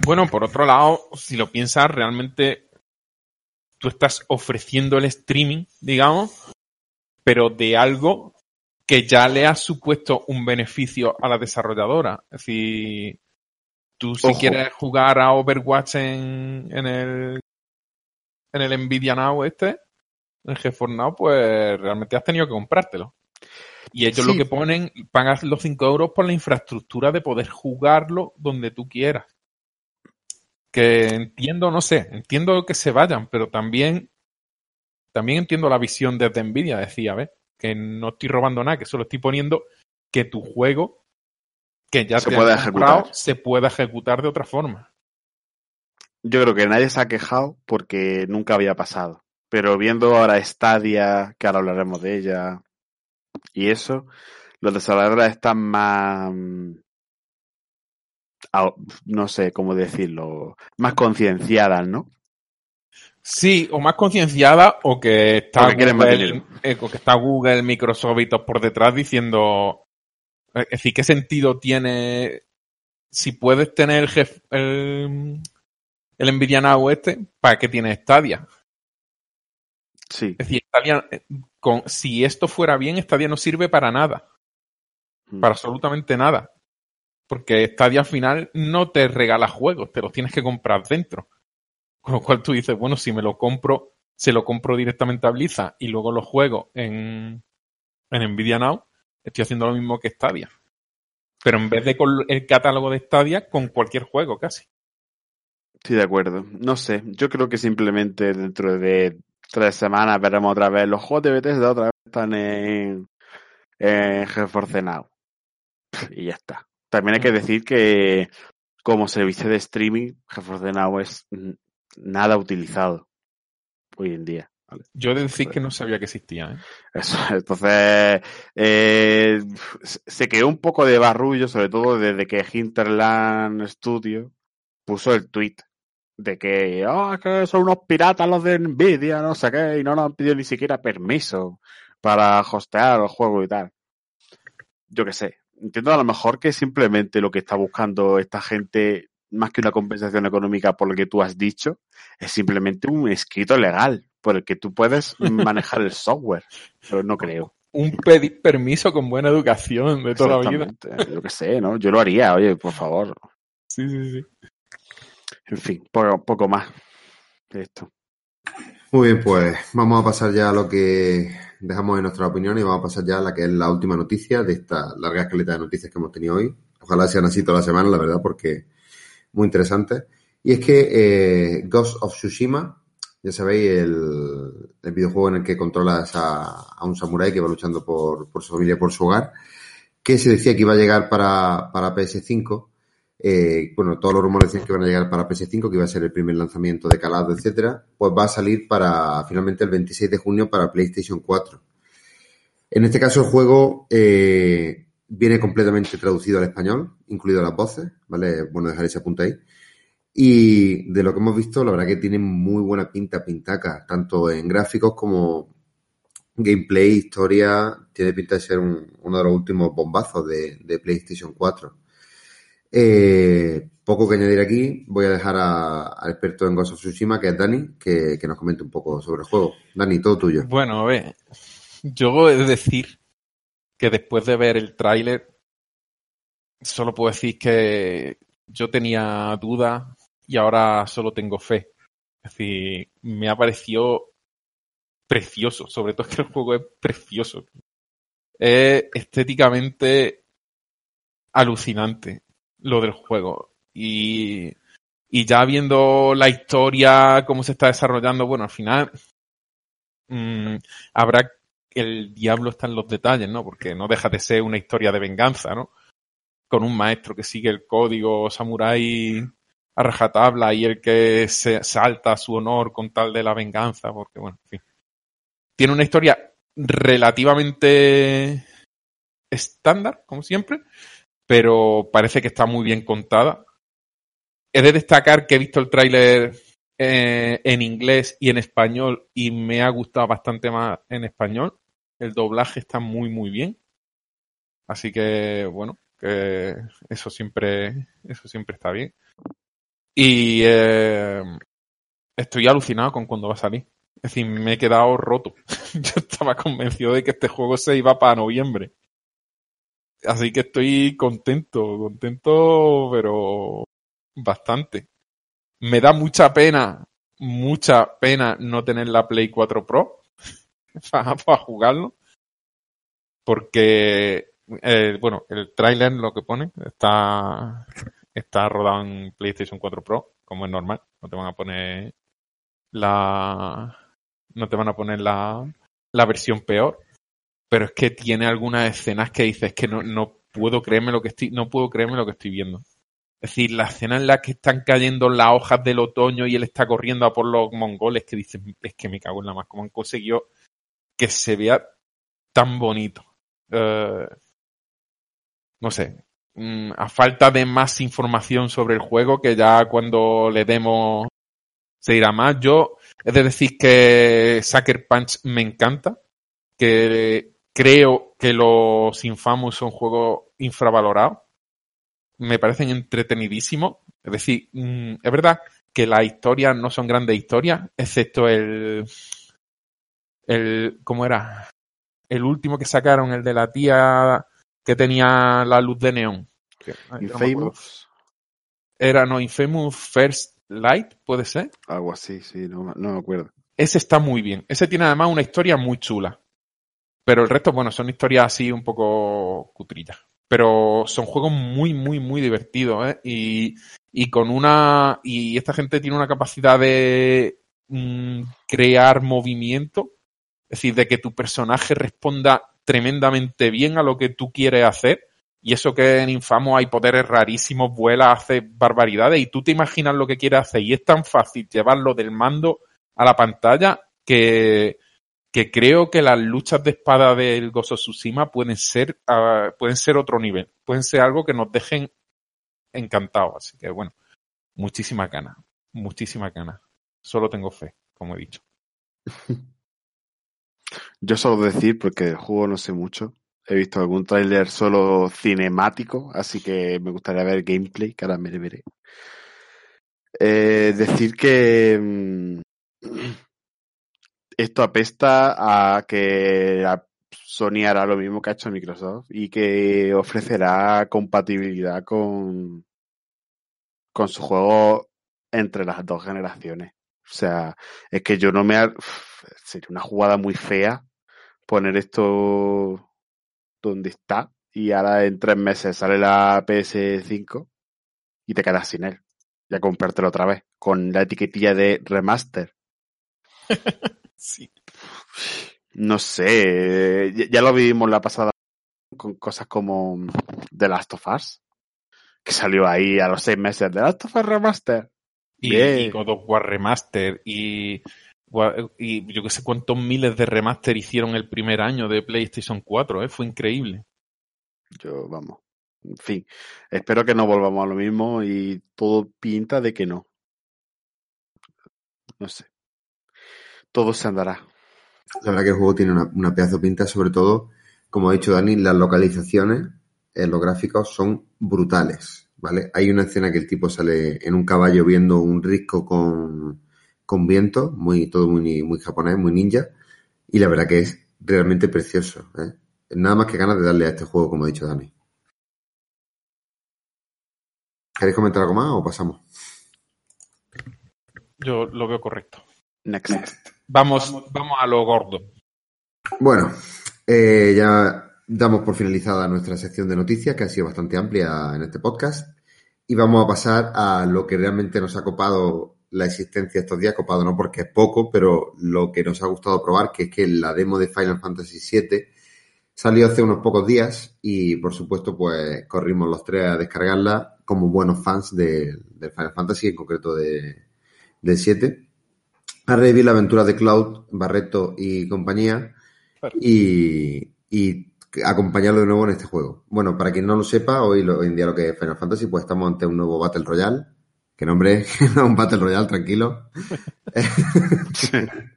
Bueno, por otro lado, si lo piensas, realmente tú estás ofreciendo el streaming, digamos, pero de algo que ya le ha supuesto un beneficio a la desarrolladora. Es decir, tú si Ojo. quieres jugar a Overwatch en, en el en el Nvidia Now este, en el GeForce Now, pues realmente has tenido que comprártelo. Y ellos Sí. lo que ponen, pagas los 5 euros por la infraestructura de poder jugarlo donde tú quieras. Que entiendo, no sé, entiendo que se vayan, pero también, también entiendo la visión desde Nvidia, decía, ¿ves? Que no estoy robando nada, que solo estoy poniendo que tu juego, que ya Se te pueda has comprado, ejecutar. se pueda ejecutar de otra forma. Yo creo que nadie se ha quejado porque nunca había pasado. Pero viendo ahora Stadia, que ahora hablaremos de ella, y eso, los desarrolladores están más, mm, no sé cómo decirlo, más concienciadas, ¿no? Sí, o más concienciada o que está Google, eh, o que está Google, Microsoft y todos por detrás diciendo, eh, es decir, ¿qué sentido tiene si puedes tener el, el, el Nvidia Now este, ¿para qué tiene Stadia? Sí. Es decir, Stadia, eh, con, si esto fuera bien, Stadia no sirve para nada, Mm. para absolutamente nada. Porque Stadia al final no te regala juegos, te los tienes que comprar dentro. Con lo cual tú dices, bueno, si me lo compro, se lo compro directamente a Blizzard y luego lo juego en, en Nvidia Now, estoy haciendo lo mismo que Stadia. Pero en vez de con el catálogo de Stadia, con cualquier juego casi. Estoy de acuerdo. No sé, yo creo que simplemente dentro de tres semanas veremos otra vez los juegos de Bethesda otra vez están en, en GeForce Now. Y ya está. También hay que decir que como servicio de streaming, GeForce Now es nada utilizado hoy en día. ¿vale? Yo de decir que no sabía que existía. ¿eh? Eso, entonces, eh, se quedó un poco de barrullo, sobre todo desde que Hinterland Studio puso el tweet de que, ah, que son unos piratas los de Nvidia, no sé qué, y no nos han pedido ni siquiera permiso para hostear el juego y tal. Yo qué sé. Entiendo a lo mejor que simplemente lo que está buscando esta gente, más que una compensación económica por lo que tú has dicho, es simplemente un escrito legal por el que tú puedes manejar el software. Pero no creo. Un pedir permiso con buena educación de toda la vida. Yo qué sé, ¿no? Yo lo haría, oye, por favor. Sí, sí, sí. En fin, poco, poco más de esto. Muy bien, pues vamos a pasar ya a lo que dejamos en nuestra opinión y vamos a pasar ya a la que es la última noticia de esta larga escaleta de noticias que hemos tenido hoy. Ojalá sean así toda la semana, la verdad, porque muy interesante. Y es que eh, Ghost of Tsushima, ya sabéis, el, el videojuego en el que controlas a, a un samurái que va luchando por, por su familia, por su hogar, que se decía que iba a llegar para, para PS5, eh, bueno, todos los rumores decían que van a llegar para PS5, que iba a ser el primer lanzamiento de calado, etcétera, pues va a salir para finalmente el 26 de junio para PlayStation 4. En este caso el juego eh, viene completamente traducido al español, incluido las voces, ¿vale? Bueno dejar ese apunte ahí. Y de lo que hemos visto, la verdad que tiene muy buena pinta, pintaca, tanto en gráficos como gameplay, historia, tiene pinta de ser un- uno de los últimos bombazos de, de PlayStation 4. Eh, poco que añadir aquí, voy a dejar al experto en Ghost of Tsushima, que es Dani, que, nos comente un poco sobre el juego. Dani, todo tuyo. Bueno, a ver, yo he de decir que después de ver el tráiler, solo puedo decir que yo tenía dudas y ahora solo tengo fe. Es decir, me ha parecido precioso, sobre todo que el juego es precioso. Es estéticamente alucinante lo del juego. Y, y ya viendo la historia, cómo se está desarrollando, bueno, al final mm, habrá el diablo está en los detalles, ¿no? Porque no deja de ser una historia de venganza, ¿no? Con un maestro que sigue el código samurái a rajatabla y el que se salta su honor con tal de la venganza, porque bueno, en fin. Tiene una historia relativamente estándar, como siempre, pero parece que está muy bien contada. He de destacar que he visto el tráiler eh, en inglés y en español y me ha gustado bastante más en español. El doblaje está muy muy bien. Así que bueno, que eso siempre eso siempre está bien. Y eh, estoy alucinado con cuando va a salir. Es decir, me he quedado roto. Yo estaba convencido de que este juego se iba para noviembre. Así que estoy contento, contento, pero bastante. Me da mucha pena, mucha pena no tener la Play 4 Pro para, jugarlo. Porque, eh, bueno, el tráiler lo que pone está, está rodado en PlayStation 4 Pro, como es normal. No te van a poner la, no te van a poner la, la versión peor. Pero es que tiene algunas escenas que dices que no, no puedo creerme lo que estoy, no puedo creerme lo que estoy viendo. Es decir, la escena en la que están cayendo las hojas del otoño y él está corriendo a por los mongoles, que dices, es que me cago en la más, cómo han conseguido que se vea tan bonito. Eh, no sé, mm, a falta de más información sobre el juego, que ya cuando le demos se dirá más. Yo he de decir que Sucker Punch me encanta, que creo que los Infamous son juegos infravalorados. Me parecen entretenidísimos. Es decir, mm, es verdad que las historias no son grandes historias, excepto el. el ¿Cómo era? El último que sacaron, el de la tía que tenía la luz de neón. No. Infamous, Era, no, Infamous First Light, puede ser. algo así, sí, no, no me acuerdo. Ese está muy bien. Ese tiene además una historia muy chula. Pero el resto, bueno, son historias así un poco cutrillas. Pero son juegos muy, muy, muy divertidos, ¿eh? Y, y con una. Y esta gente tiene una capacidad de mm, crear movimiento. Es decir, de que tu personaje responda tremendamente bien a lo que tú quieres hacer. Y eso que en Infamo hay poderes rarísimos, vuela, hace barbaridades. Y tú te imaginas lo que quieres hacer. Y es tan fácil llevarlo del mando a la pantalla que, que creo que las luchas de espada del of Tsushima pueden ser, ah, pueden ser otro nivel, pueden ser algo que nos dejen encantados. Así que bueno, muchísimas ganas, muchísimas ganas. Solo tengo fe, como he dicho. Yo solo decir, porque del juego no sé mucho, he visto algún tráiler solo cinemático, así que me gustaría ver gameplay, que ahora me veré. Eh, decir que mm, esto apesta a que Sony hará lo mismo que ha hecho Microsoft y que ofrecerá compatibilidad con, con su juego entre las dos generaciones. O sea, es que yo no me... Sería una jugada muy fea poner esto donde está y ahora en tres meses sale la PS5 y te quedas sin él. Y a comprártelo otra vez con la etiquetilla de remaster. Sí. No sé, ya, lo vivimos la pasada con cosas como The Last of Us, que salió ahí a los seis meses de Last of Us Remaster. Y, Bien. y God of War Remaster y, y yo que sé cuántos miles de remaster hicieron el primer año de PlayStation 4, ¿eh? Fue increíble. Yo, vamos. En fin, espero que no volvamos a lo mismo y todo pinta de que no. No sé. Todo se andará. La verdad que el juego tiene una, una pedazo de pinta, sobre todo, como ha dicho Dani, las localizaciones, eh, los gráficos son brutales, ¿vale? Hay una escena que el tipo sale en un caballo viendo un risco con, con viento, muy, todo muy, muy japonés, muy ninja, y la verdad que es realmente precioso, ¿eh? Nada más que ganas de darle a este juego, como ha dicho Dani. ¿Queréis comentar algo más o pasamos? Yo lo veo correcto. Next. Vamos, vamos a lo gordo. Bueno, eh, ya damos por finalizada nuestra sección de noticias, que ha sido bastante amplia en este podcast, y vamos a pasar a lo que realmente nos ha copado la existencia estos días, copado no porque es poco, pero lo que nos ha gustado probar, que es que la demo de Final Fantasy VII salió hace unos pocos días y, por supuesto, pues corrimos los tres a descargarla como buenos fans de, Final Fantasy, en concreto de, del 7, a revivir la aventura de Cloud, Barreto y compañía, y, y acompañarlo de nuevo en este juego. Bueno, para quien no lo sepa, hoy, lo- hoy en día lo que es Final Fantasy, pues estamos ante un nuevo Battle Royale. Que nombre, un Battle Royale, tranquilo.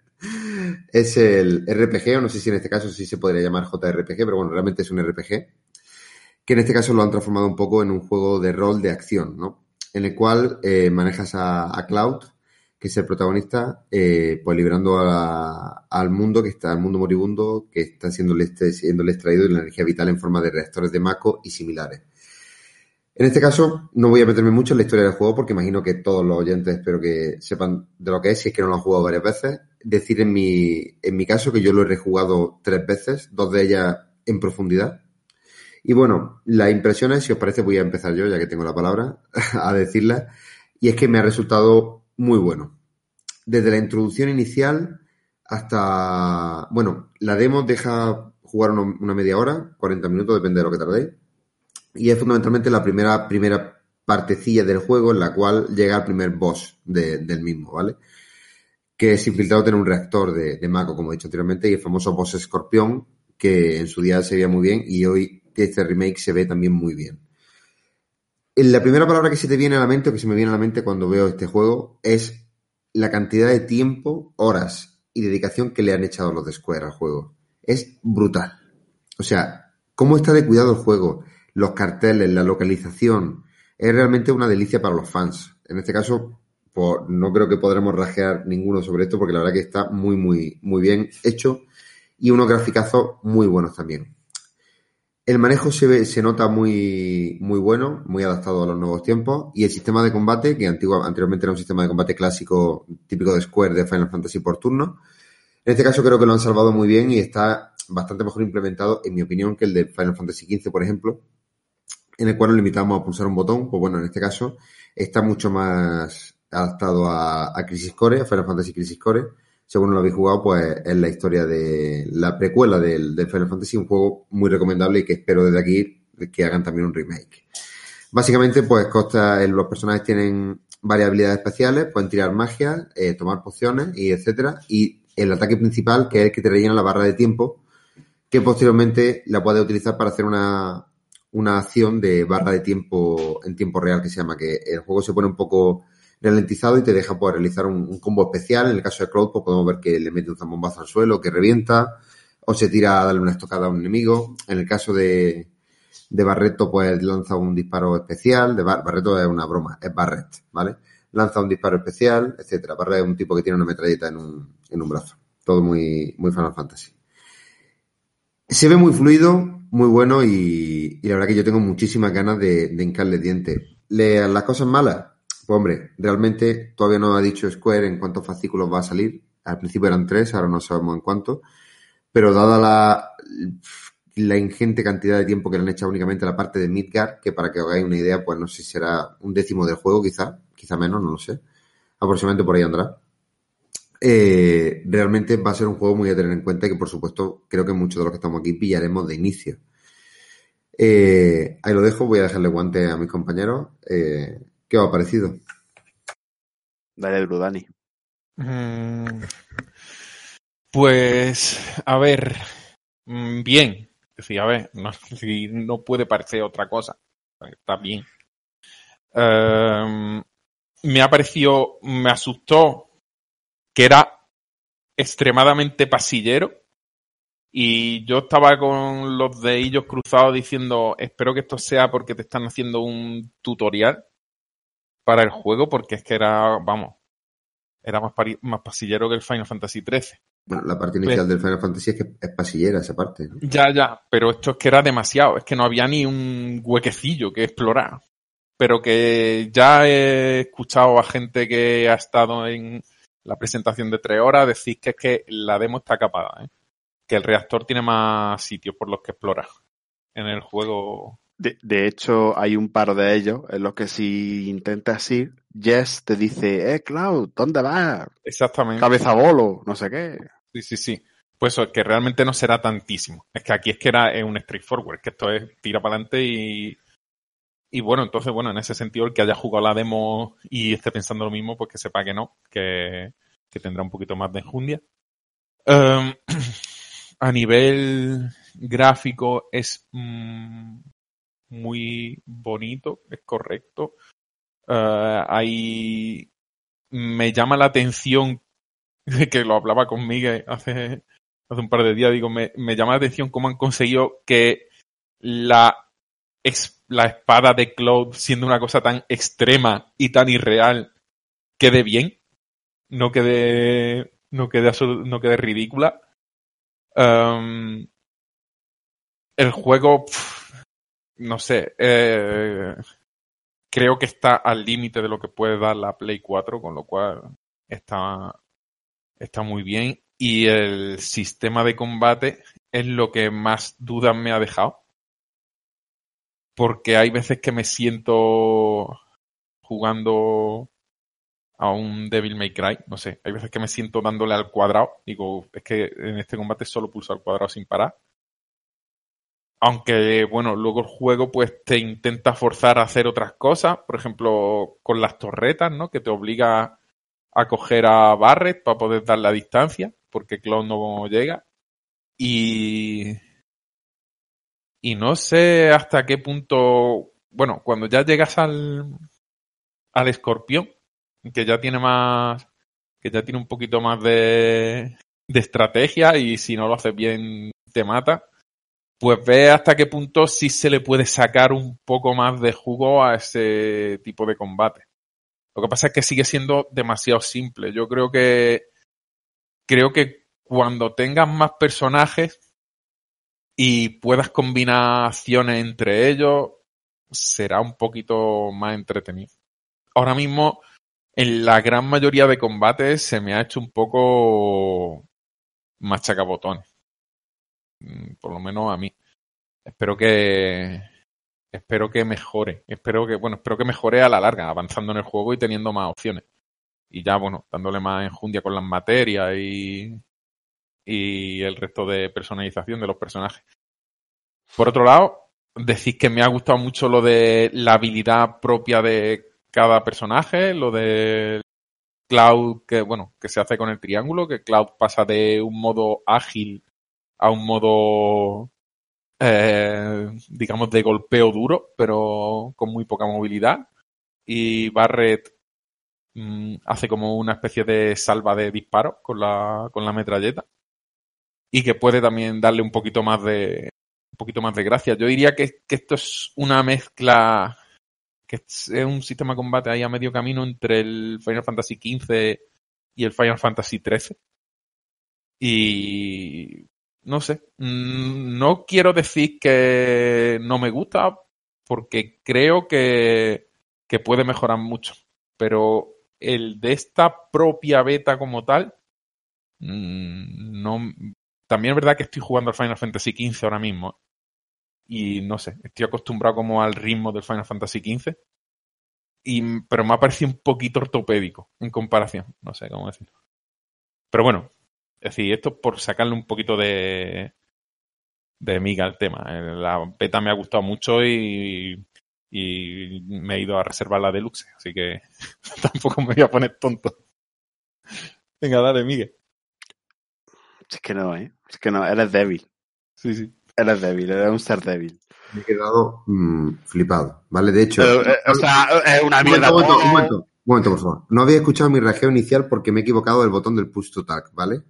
es el RPG, o no sé si en este caso sí se podría llamar JRPG, pero bueno, realmente es un RPG. Que en este caso lo han transformado un poco en un juego de rol de acción, ¿no? En el cual eh, manejas a, a Cloud, que es el protagonista, eh, pues liberando al mundo que está, al mundo moribundo, que está siendo siendo extraído de la energía vital en forma de reactores de Mako y similares. En este caso, no voy a meterme mucho en la historia del juego porque imagino que todos los oyentes espero que sepan de lo que es, si es que no lo han jugado varias veces. Decir en mi, en mi caso que yo lo he rejugado tres veces, dos de ellas en profundidad. Y bueno, las impresiones, si os parece, voy a empezar yo, ya que tengo la palabra, a decirlas. Y es que me ha resultado muy bueno. Desde la introducción inicial hasta, bueno, la demo deja jugar una media hora, 40 minutos, depende de lo que tardéis. Y es fundamentalmente la primera, primera partecilla del juego en la cual llega el primer boss de- del mismo, ¿vale? Que es infiltrado tiene un reactor de, de Mako, como he dicho anteriormente, y el famoso boss escorpión, que en su día se veía muy bien y hoy este remake se ve también muy bien. En La primera palabra que se te viene a la mente o que se me viene a la mente cuando veo este juego es la cantidad de tiempo, horas y dedicación que le han echado los de Square al juego. Es brutal. O sea, cómo está de cuidado el juego, los carteles, la localización, es realmente una delicia para los fans. En este caso, pues, no creo que podremos rajear ninguno sobre esto porque la verdad que está muy, muy, muy bien hecho y unos graficazos muy buenos también. El manejo se, ve, se nota muy, muy bueno, muy adaptado a los nuevos tiempos. Y el sistema de combate, que anteriormente era un sistema de combate clásico típico de Square de Final Fantasy por turno. En este caso creo que lo han salvado muy bien y está bastante mejor implementado, en mi opinión, que el de Final Fantasy XV, por ejemplo, en el cual nos limitamos a pulsar un botón. Pues bueno, en este caso está mucho más adaptado a, a Crisis Core, a Final Fantasy Crisis Core. Según lo habéis jugado, pues es la historia de la precuela del, Final Fantasy, un juego muy recomendable y que espero desde aquí que hagan también un remake. Básicamente, pues consta, en- los personajes tienen varias habilidades especiales, pueden tirar magia, eh, tomar pociones y etcétera. Y el ataque principal, que es el que te rellena la barra de tiempo, que posteriormente la puedes utilizar para hacer una acción de barra de tiempo en tiempo real, que se llama, que el juego se pone un poco ralentizado y te deja pues, realizar un, combo especial. En el caso de Cloud, pues podemos ver que le mete un zambombazo al suelo, que revienta, o se tira a darle una estocada a un enemigo. En el caso de, de Barreto, pues lanza un disparo especial. De Bar- Barreto es una broma, es Barret, ¿vale? Lanza un disparo especial, etcétera. Barret es un tipo que tiene una metralleta en un, en un brazo. Todo muy, muy Final Fantasy. Se ve muy fluido, muy bueno y, y la verdad que yo tengo muchísimas ganas de, de hincarle dientes. Le- las cosas malas, pues hombre, realmente todavía no ha dicho Square en cuántos fascículos va a salir. Al principio eran tres, ahora no sabemos en cuánto. Pero dada la, ingente cantidad de tiempo que le han echado únicamente a la parte de Midgar, que para que os hagáis una idea, pues no sé si será un décimo del juego, quizá, quizá menos, no lo sé. Aproximadamente por ahí andará. Eh, realmente va a ser un juego muy a tener en cuenta y que por supuesto creo que muchos de los que estamos aquí pillaremos de inicio. Eh, ahí lo dejo, voy a dejarle guante a mis compañeros. Eh, ¿Qué os ha parecido? Dale duro, Dani. Mm, Pues, a ver, mm, bien. Decir, a ver, no, puede parecer otra cosa. Está bien. Em, me ha parecido, me asustó que era extremadamente pasillero. Y yo estaba con los dedillos cruzados diciendo, espero que esto sea porque te están haciendo un tutorial para el juego, porque es que era, vamos, era más, más pasillero que el Final Fantasy XIII. Bueno, la parte inicial del Final Fantasy es que es pasillera esa parte. ¿no? Ya, ya, pero esto es que era demasiado, es que no había ni un huequecillo que explorar. Pero que ya he escuchado a gente que ha estado en la presentación de tres horas decir que es que la demo está capada, ¿eh? que el reactor tiene más sitios por los que explorar en el juego. De, de hecho, hay un par de ellos en los que si intentas ir, Jess te dice, eh, Cloud, ¿dónde vas? Exactamente. Cabeza bolo, no sé qué. Sí, sí, sí. Pues eso, que realmente no será tantísimo. Es que aquí es que era es un straightforward, que esto es tira para adelante y. Y bueno, entonces, bueno, en ese sentido, el que haya jugado la demo y esté pensando lo mismo, pues que sepa que no, que, que tendrá un poquito más de enjundia. Em, a nivel gráfico es mm, muy bonito, es correcto. Hay. Me llama la atención que lo hablaba con Miguel hace, hace un par de días, digo, me, me llama la atención cómo han conseguido que la, la espada de Cloud, siendo una cosa tan extrema y tan irreal, quede bien, no quede, no quede, no quede ridícula. El juego, no sé, eh, creo que está al límite de lo que puede dar la Play 4, con lo cual está, está muy bien. Y el sistema de combate es lo que más dudas me ha dejado. Porque hay veces que me siento jugando a un Devil May Cry, no sé, hay veces que me siento dándole al cuadrado, digo, es que en este combate solo pulso al cuadrado sin parar. Aunque, bueno, luego el juego pues te intenta forzar a hacer otras cosas, por ejemplo, con las torretas, ¿no? Que te obliga a coger a Barret para poder dar la distancia, porque Cloud no llega. Y. Y no sé hasta qué punto. Bueno, cuando ya llegas al. al escorpión, que ya tiene más. que ya tiene un poquito más de. de estrategia, y si no lo haces bien, te mata. Pues ve hasta qué punto sí se le puede sacar un poco más de jugo a ese tipo de combate. Lo que pasa es que sigue siendo demasiado simple. Yo creo que creo que cuando tengas más personajes y puedas combinar acciones entre ellos, será un poquito más entretenido. Ahora mismo, en la gran mayoría de combates se me ha hecho un poco machacabotones. Mm, Por lo menos a mí. Espero que espero que mejore. Espero que, bueno, espero que mejore a la larga, avanzando en el juego y teniendo más opciones. Y ya, bueno, dándole más enjundia con las materias y, y el resto de personalización de los personajes. Por otro lado, decís que me ha gustado mucho lo de la habilidad propia de cada personaje, lo de Cloud, que bueno, que se hace con el triángulo, que Cloud pasa de un modo ágil a un modo eh, digamos, de golpeo duro, pero con muy poca movilidad. Y Barret mm, hace como una especie de salva de disparo con la, con la metralleta. Y que puede también darle un poquito más de, un poquito más de gracia. Yo diría que, que esto es una mezcla, que es un sistema de combate ahí a medio camino entre el Final Fantasy XV y el Final Fantasy XIII. Y no sé, mm, no quiero decir que no me gusta porque creo que, que puede mejorar mucho, pero el de esta propia beta como tal, mm, no, también es verdad que estoy jugando al Final Fantasy XV ahora mismo y no sé, estoy acostumbrado como al ritmo del Final Fantasy XV, y, pero me ha parecido un poquito ortopédico en comparación, no sé cómo decirlo. Pero bueno, es decir, esto por sacarle un poquito de, de miga el tema. Eh, La beta me ha gustado mucho y, y me he ido a reservar la deluxe, así que tampoco me voy a poner tonto. Venga, dale, Miguel. Es que no, ¿eh? Es que no, eres débil. Sí, sí. Eres débil, eres un ser débil. Me he quedado mm, flipado, ¿vale? De hecho... Eh, eh, o sea, es una un mierda. un momento, un momento, un momento, por favor. No había escuchado mi rajeo inicial porque me he equivocado del botón del push to tag, ¿vale?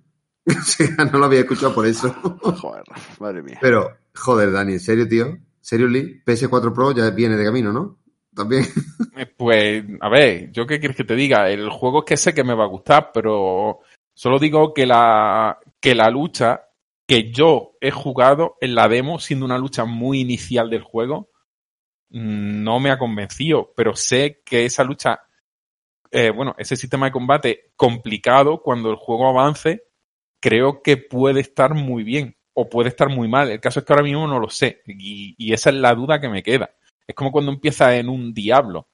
O sea, no lo había escuchado por eso. Joder, madre mía. Pero, joder, Dani, ¿en serio, tío? ¿Seriously? PS4 Pro ya viene de camino, ¿no? También. Eh, Pues, a ver, ¿yo qué quieres que te diga? El juego es que sé que me va a gustar, pero solo digo que la, que la lucha que yo he jugado en la demo, siendo una lucha muy inicial del juego, mm, no me ha convencido, pero sé que esa lucha, eh, bueno, ese sistema de combate complicado, cuando el juego avance, creo que puede estar muy bien o puede estar muy mal. El caso es que ahora mismo no lo sé y, esa es la duda que me queda. Es como cuando empieza en un Diablo.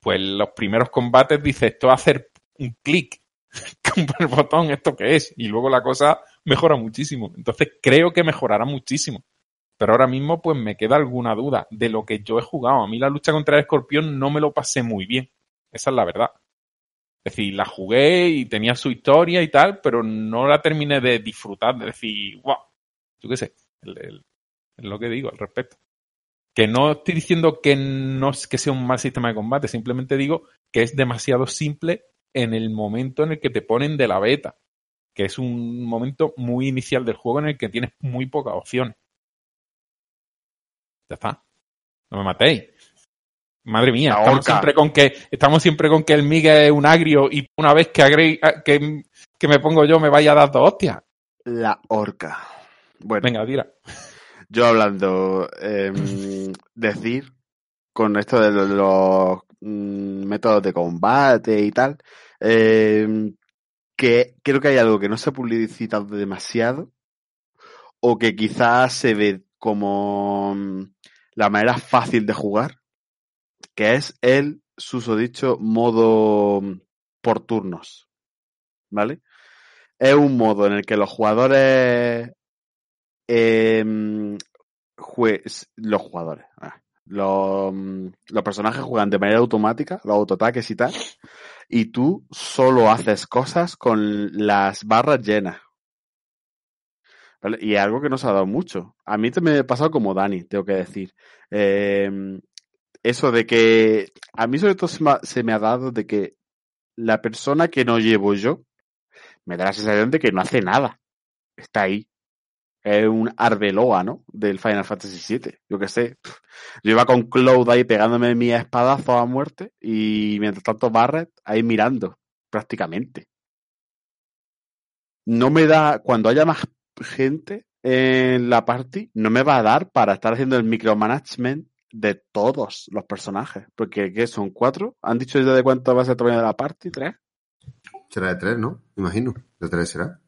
Pues los primeros combates dices, esto va a hacer un clic con el botón, ¿esto qué es? Y luego la cosa mejora muchísimo. Entonces creo que mejorará muchísimo. Pero ahora mismo pues me queda alguna duda de lo que yo he jugado. A mí la lucha contra el escorpión no me lo pasé muy bien. Esa es la verdad. Es decir, la jugué y tenía su historia y tal, pero no la terminé de disfrutar, de decir, wow, yo qué sé, el- el- es lo que digo al respecto. Que no estoy diciendo que no que sea un mal sistema de combate, simplemente digo que es demasiado simple en el momento en el que te ponen de la beta, que es un momento muy inicial del juego en el que tienes muy pocas opciones. Ya está. No me matéis. Madre mía, La estamos siempre con que estamos siempre con que el Miguel es un agrio y una vez que agre- que, que me pongo yo me vaya a dar dos hostias. La horca. Bueno, Venga, tira. yo hablando, em, decir con esto de lo- los, mm, métodos de combate y tal, em, que creo que hay algo que no se ha publicitado demasiado o que quizás se ve como mm, la manera fácil de jugar, que es el susodicho modo mm, por turnos. ¿Vale? Es un modo en el que los jugadores em, los jugadores, ah, los, mm, los personajes juegan de manera automática, los autoataques y tal, y tú solo haces cosas con las barras llenas. ¿Vale? Y algo que no se ha dado mucho. A mí me ha pasado como Dani, tengo que decir. Em, eso de que a mí sobre todo se me, ha, dado de que la persona que no llevo yo me da la sensación de que no hace nada. Está ahí. Es un Arbeloa, ¿no? Del Final Fantasy VII. Yo qué sé. Yo iba con Cloud ahí pegándome mi espadazo a muerte y mientras tanto Barret ahí mirando, prácticamente. No me da, cuando haya más gente en la party, no me va a dar para estar haciendo el micromanagement de todos los personajes. Porque, ¿qué son? ¿Cuatro? ¿Han dicho ya de cuánto va a ser el tamaño de la party? ¿Tres? Será de tres, ¿no? Imagino. De tres será.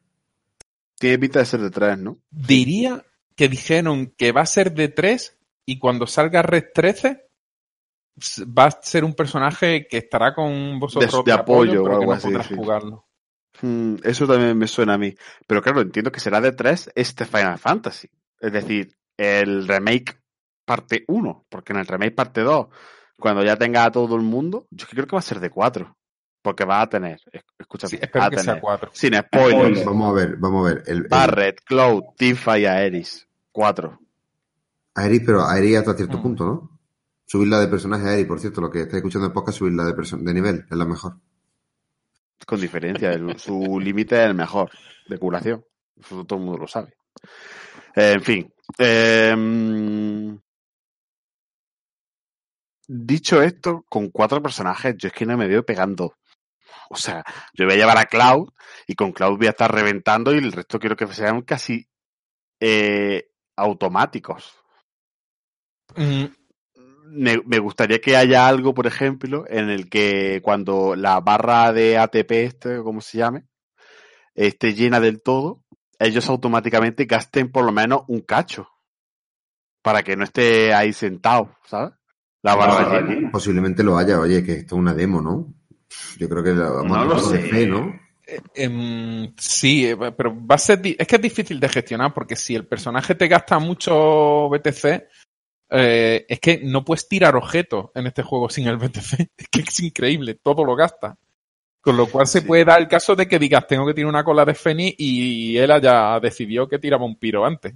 Tiene pinta de ser de tres, ¿no? Diría que dijeron que va a ser de 3 y cuando salga Red 13 s- va a ser un personaje que estará con vosotros De- de apoyo o pero que algo no así, podrás sí. jugarlo. Mm, eso también me suena a mí. Pero claro, entiendo que será de tres este Final Fantasy. Es decir, el remake parte 1. Porque en el remake parte 2, cuando ya tenga a todo el mundo, yo creo que va a ser de cuatro. Porque va a tener, es- escúchame, Sí, va espero a que sea tener, 4. sin spoilers, Vamos a ver, vamos a ver. El, el- Barret, Cloud, Tifa y Aeris. Cuatro. Aerith, pero Aerith hasta cierto Mm. punto, ¿no? Subirla de personaje a Aerith, por cierto, lo que estáis escuchando en podcast, subirla de, de nivel, es la mejor. Con diferencia, el- su límite es el mejor de curación. Eso todo el mundo lo sabe. Eh, en fin. em, dicho esto, con cuatro personajes, yo es que no me veo pegando. O sea, yo voy a llevar a Cloud y con Cloud voy a estar reventando y el resto quiero que sean casi eh, automáticos. Mm, me, me gustaría que haya algo, por ejemplo, en el que cuando la barra de ATP, este, como se llame, esté llena del todo, ellos automáticamente gasten por lo menos un cacho. Para que no esté ahí sentado, ¿sabes? La llena. Posiblemente lo haya, oye, que esto es una demo, ¿no? Yo creo que la- vamos No a lo de sé. fe, ¿no? Sí, eh, pero va a ser. Es que es difícil de gestionar porque si el personaje te gasta mucho BTC, eh, es que no puedes tirar objetos en este juego sin el BTC. Es que es increíble, todo lo gasta. Con lo cual se Sí. puede dar el caso de que digas, tengo que tirar una cola de Feni y él haya decidió que tiraba un piro antes.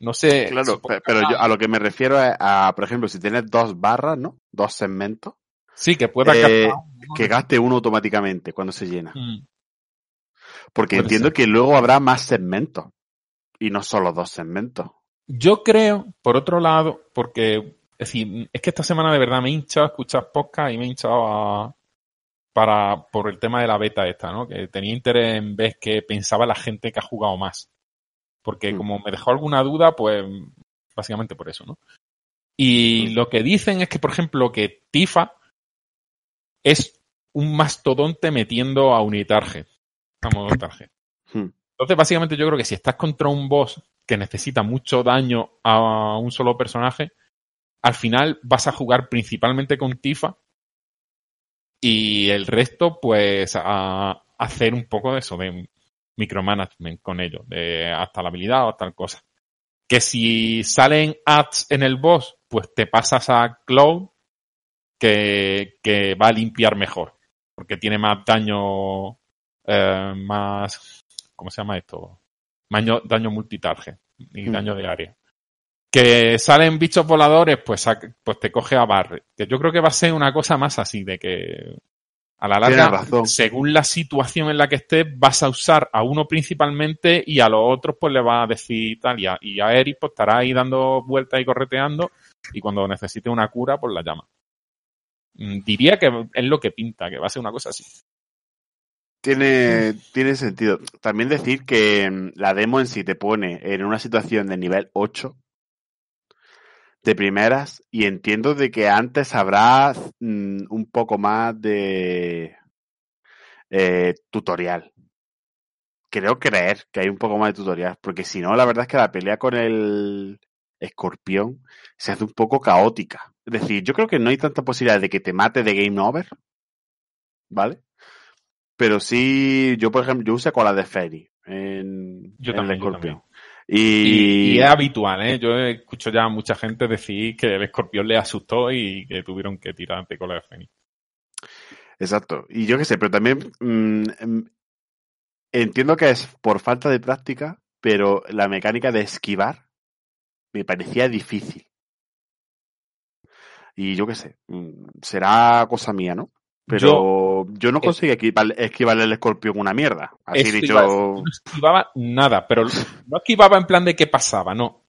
No sé. Claro, supongo pero yo a lo que me refiero es a, por ejemplo, si tienes dos barras, ¿no? Dos segmentos, Sí, que pueda eh, que gaste uno automáticamente cuando se llena. Mm. Porque puede entiendo ser. que luego habrá más segmentos. Y no solo dos segmentos. Yo creo, por otro lado, porque es decir, es que esta semana de verdad me he hinchado a escuchar podcast y me he hinchado a, para, por el tema de la beta esta, ¿no? Que tenía interés en ver qué pensaba la gente que ha jugado más. Porque Mm. como me dejó alguna duda, pues básicamente por eso, ¿no? Y Mm. lo que dicen es que, por ejemplo, que Tifa es un mastodonte metiendo a Unitarget, a modo target. Hmm. Entonces, básicamente, yo creo que si estás contra un boss que necesita mucho daño a un solo personaje, al final vas a jugar principalmente con Tifa y el resto, pues, a hacer un poco de eso, de micromanagement con ellos, de hasta la habilidad o tal cosa. Que si salen ads en el boss, pues te pasas a Cloud, que, que va a limpiar mejor, porque tiene más daño, eh, más, ¿cómo se llama esto? Daño, daño multitarget y Hmm. daño de área. Que salen bichos voladores, pues, pues te coge a Barret. Que yo creo que va a ser una cosa más así, de que a la larga, razón. según la situación en la que estés, vas a usar a uno principalmente y a los otros pues le vas a decir tal. Y a, y a Eric pues estará ahí dando vueltas y correteando y cuando necesite una cura pues la llama. Mm, Diría que es lo que pinta, que va a ser una cosa así. Tiene, tiene sentido. También decir que mm, la demo en sí te pone en una situación de nivel 8 de primeras y entiendo de que antes habrá mm, un poco más de eh, tutorial. Creo creer que hay un poco más de tutorial, porque si no, la verdad es que la pelea con el escorpión se hace un poco caótica. Es decir, yo creo que no hay tanta posibilidad de que te mate de game over, ¿vale? Pero sí, yo por ejemplo, yo usé cola de Fairy en, Yo en también, el escorpión. Y, es habitual, ¿eh? Yo escucho ya a mucha gente decir que el escorpión le asustó y que tuvieron que tirar de cola de fénix. Exacto. Y yo qué sé, pero también mm, mm, entiendo que es por falta de práctica, pero la mecánica de esquivar me parecía difícil. Y yo qué sé, mm, será cosa mía, ¿no? Pero yo, no conseguí esquivar, esquivarle el escorpión una mierda. Así Esto dicho, no esquivaba nada, pero no esquivaba en plan de qué pasaba, no.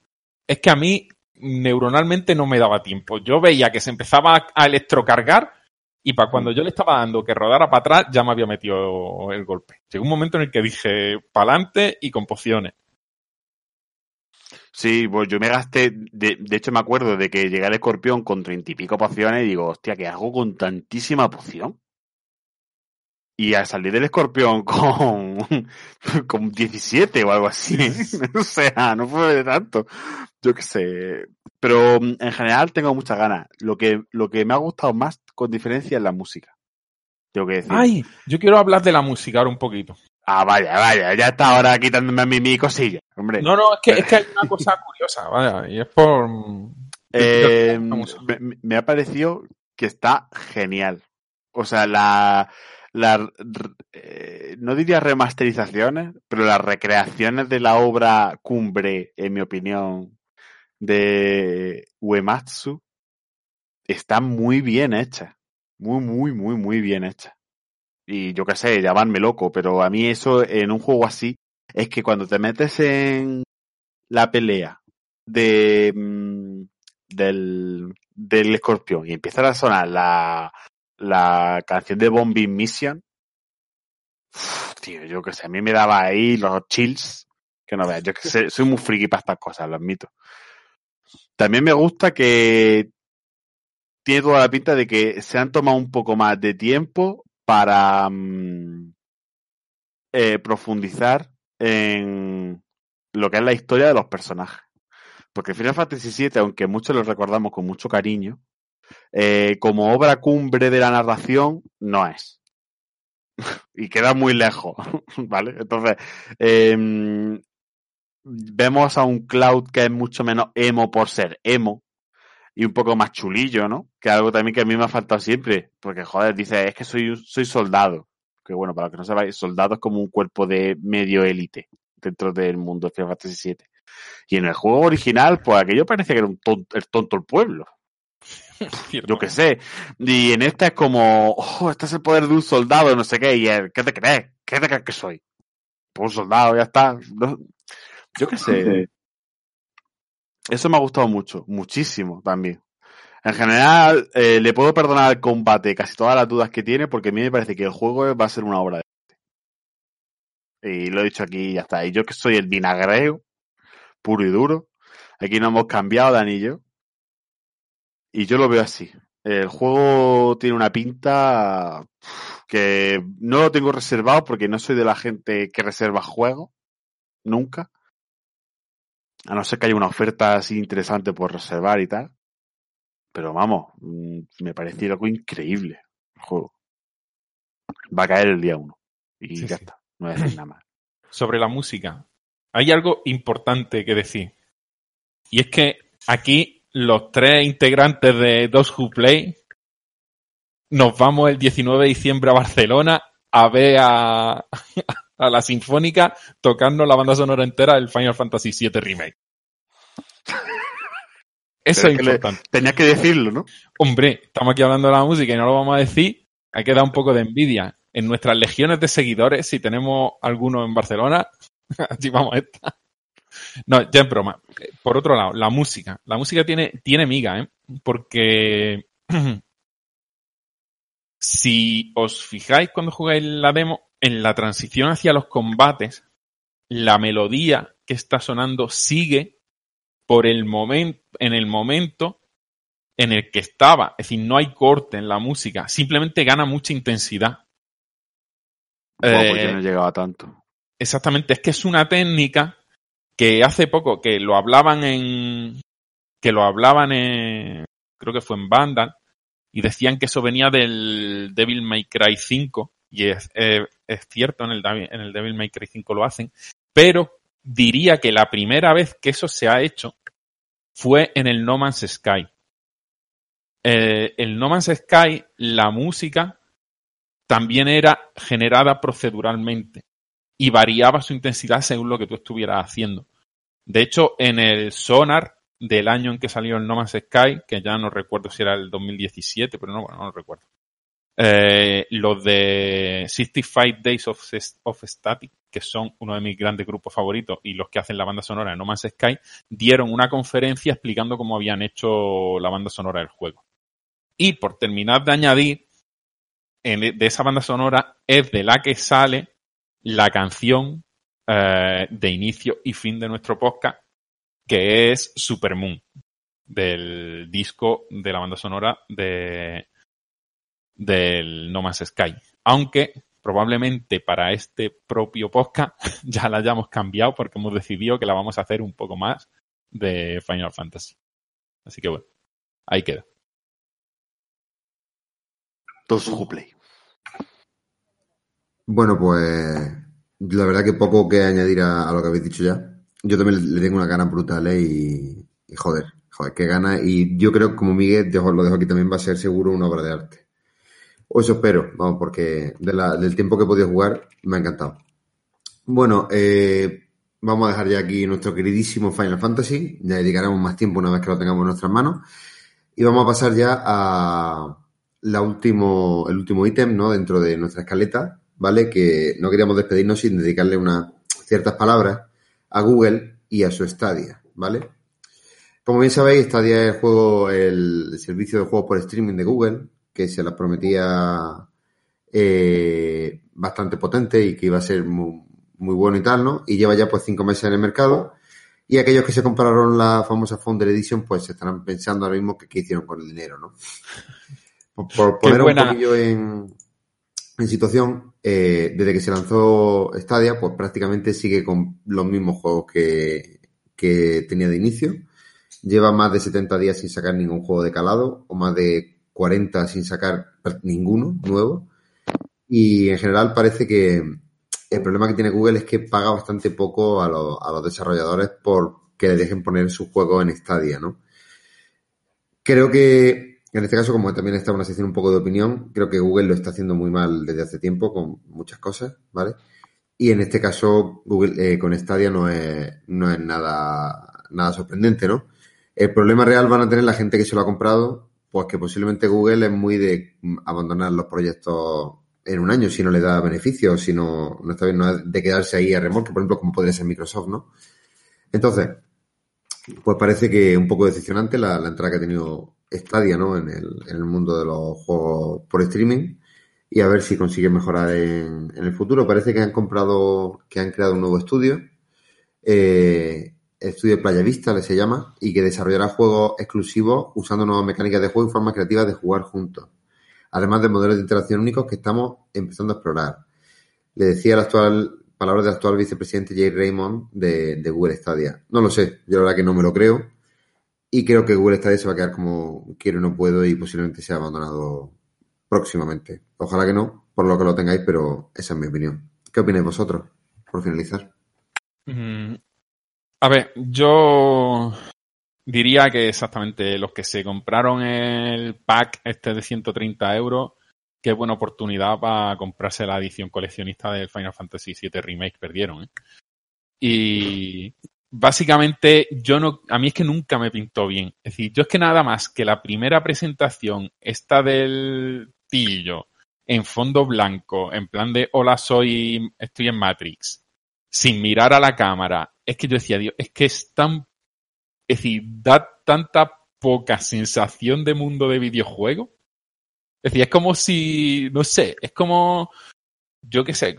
Es que a mí neuronalmente no me daba tiempo. Yo veía que se empezaba a electrocargar y para cuando yo le estaba dando que rodara para atrás ya me había metido el golpe. Llegó un momento en el que dije pa'lante y con pociones. Sí, pues yo me gasté, de, de hecho me acuerdo de que llegué al escorpión con treinta y pico pociones y digo, hostia, ¿qué hago con tantísima poción? Y al salir del escorpión con, con 17 o algo así, o sea, no fue de tanto, yo qué sé. Pero mm, en general tengo muchas ganas. Lo que, lo que me ha gustado más con diferencia es la música. Tengo que decir. Ay, yo quiero hablar de la música ahora un poquito. Ah, vaya, vaya, ya está ahora quitándome a mí mi cosilla, hombre. No, no, es que, es que hay una cosa curiosa, vaya, y es por... Eh, La música. me, me ha parecido que está genial. O sea, la, la eh, no diría remasterizaciones, pero las recreaciones de la obra cumbre, en mi opinión, de Uematsu, están muy bien hechas. Muy, muy, muy, muy bien hechas. Y yo qué sé, llamarme loco, pero a mí eso en un juego así es que cuando te metes en la pelea de mm, del, del escorpión y empieza a sonar la, la canción de Bombing Mission, tío, yo qué sé, a mí me daba ahí los chills, que no veas, yo que sé, soy muy friki para estas cosas, lo admito. También me gusta que tiene toda la pinta de que se han tomado un poco más de tiempo para mm, eh, profundizar en lo que es la historia de los personajes. Porque Final Fantasy VII, aunque muchos lo recordamos con mucho cariño, eh, como obra cumbre de la narración, no es. y queda muy lejos, ¿vale? Entonces, em, vemos a un Cloud que es mucho menos emo por ser emo y un poco más chulillo, ¿no? Que algo también que a mí me ha faltado siempre, porque joder, dice, es que soy, soy soldado. Que bueno, para que no sepáis, soldado es como un cuerpo de medio élite dentro del mundo de Final Fantasy VII. Y en el juego original, pues aquello parece que era un tonto, el tonto el pueblo. Yo qué sé. Y en esta es como, oh, este es el poder de un soldado, no sé qué. Y él, ¿qué te crees? ¿Qué te crees que soy? Pues un soldado, ya está. No- yo qué sé. Eso me ha gustado mucho, muchísimo también. En general, eh, le puedo perdonar el combate casi todas las dudas que tiene, porque a mí me parece que el juego va a ser una obra de arte. Y lo he dicho aquí y ya está. Y yo que soy el vinagreo, puro y duro. Aquí no hemos cambiado de anillo. Y yo lo veo así. El juego tiene una pinta que no lo tengo reservado porque no soy de la gente que reserva juegos. Nunca. A no ser que haya una oferta así interesante por reservar y tal. Pero vamos, mm, me parece algo increíble el juego. Va a caer el día uno. Y Sí, ya sí. está. No voy a decir nada más. sobre la música. Hay algo importante que decir. Y es que aquí los tres integrantes de Dos Who Play nos vamos el 19 de diciembre a Barcelona a ver a, a la Sinfónica tocando la banda sonora entera del Final Fantasy VII Remake. Eso Pero es que le- importante. Tenías que decirlo, ¿no? Hombre, estamos aquí hablando de la música y no lo vamos a decir. Hay que dar un poco de envidia. En nuestras legiones de seguidores, si tenemos alguno en Barcelona, allí vamos a estar. No, ya en broma. Eh, Por otro lado, la música. La música tiene, tiene miga, ¿eh? Porque si os fijáis cuando jugáis la demo, en la transición hacia los combates, la melodía que está sonando sigue por el momento, en el momento en el que estaba. Es decir, no hay corte en la música. Simplemente gana mucha intensidad. Pues Eh, yo no llegaba tanto. Exactamente, es que es una técnica que hace poco que lo hablaban en que lo hablaban en creo que fue en Vandal y decían que eso venía del Devil May Cry 5 y es, eh, es cierto en el, Devil May Cry 5 lo hacen, pero diría que la primera vez que eso se ha hecho fue en el No Man's Sky. Eh, el No Man's Sky, la música también era generada proceduralmente y variaba su intensidad según lo que tú estuvieras haciendo. De hecho, en el Sonar del año en que salió el No Man's Sky, que ya no recuerdo si era el 2017, pero no, bueno, no lo recuerdo. Eh, los de 65 Days of, Static, que son uno de mis grandes grupos favoritos y los que hacen la banda sonora de No Man's Sky, dieron una conferencia explicando cómo habían hecho la banda sonora del juego. Y por terminar de añadir, en- de esa banda sonora es de la que sale la canción eh, de inicio y fin de nuestro podcast, que es Supermoon, del disco de la banda sonora de del No Man's Sky. Aunque probablemente para este propio podcast ya la hayamos cambiado porque hemos decidido que la vamos a hacer un poco más de Final Fantasy. Así que bueno, ahí queda. Dos Play. Bueno, pues la verdad que poco que añadir a, a lo que habéis dicho ya. Yo también le, tengo una gana brutal ¿eh? y, y joder, joder, qué gana. Y yo creo que como Miguel, lo dejo aquí también, va a ser seguro una obra de arte. O eso espero, vamos, porque del tiempo que he podido jugar me ha encantado. Bueno, eh, vamos a dejar ya aquí nuestro queridísimo Final Fantasy. Ya dedicaremos más tiempo una vez que lo tengamos en nuestras manos. Y vamos a pasar ya a la último, el último ítem, ¿no? Dentro de nuestra escaleta, ¿vale? Que no queríamos despedirnos sin dedicarle unas ciertas palabras a Google y a su Stadia, ¿vale? Como bien sabéis, Stadia es el juego, el servicio de juegos por streaming de Google, que se las prometía eh, bastante potente y que iba a ser muy, muy bueno y tal, ¿no? Y lleva ya pues cinco meses en el mercado. Y aquellos que se compraron la famosa Founder Edition, pues se estarán pensando ahora mismo que qué hicieron con el dinero, ¿no? Por, poner buena- un poquillo en, en situación, eh, desde que se lanzó Stadia, pues prácticamente sigue con los mismos juegos que, que tenía de inicio. Lleva más de 70 días sin sacar ningún juego de calado, o más de 40 sin sacar ninguno nuevo. Y en general parece que el problema que tiene Google es que paga bastante poco a, los- a los desarrolladores por que le dejen poner sus juegos en Stadia, ¿no? Creo que, en este caso, como también está una sección un poco de opinión, creo que Google lo está haciendo muy mal desde hace tiempo con muchas cosas, ¿vale? Y en este caso, Google eh, con Stadia no es, no es nada, nada sorprendente, ¿no? El problema real van a tener la gente que se lo ha comprado, pues que posiblemente Google es muy de abandonar los proyectos en un año si no le da beneficios, si no, no está bien, de quedarse ahí a remolque, por ejemplo, como podría ser Microsoft, ¿no? Entonces, pues parece que un poco decepcionante la, la entrada que ha tenido Stadia, ¿no? En el, en el mundo de los juegos por streaming y a ver si consiguen mejorar en, en el futuro. Parece que han comprado, que han creado un nuevo estudio, eh, estudio Playa Vista le se llama, y que desarrollará juegos exclusivos usando nuevas mecánicas de juego y formas creativas de jugar juntos. Además de modelos de interacción únicos que estamos empezando a explorar. Le decía el actual, palabras del actual vicepresidente Jay Raymond de, Google Stadia. No lo sé, yo la verdad que no me lo creo. Y creo que Google Stadia se va a quedar como quiero no puedo y posiblemente sea abandonado próximamente. Ojalá que no, por lo que lo tengáis, pero esa es mi opinión. ¿Qué opináis vosotros? Por finalizar. Mm, A ver, yo diría que exactamente los que se compraron el pack este de 130 euros, qué buena oportunidad para comprarse la edición coleccionista del Final Fantasy VII Remake, perdieron. ¿eh? Y básicamente yo no, a mí es que nunca me pintó bien. Es decir, yo es que nada más que la primera presentación, esta del tillo, en fondo blanco, en plan de hola soy, estoy en Matrix, sin mirar a la cámara, es que yo decía, Dios, es que es tan, es decir, da tanta poca sensación de mundo de videojuego. Es decir, es como si, no sé, es como, yo qué sé,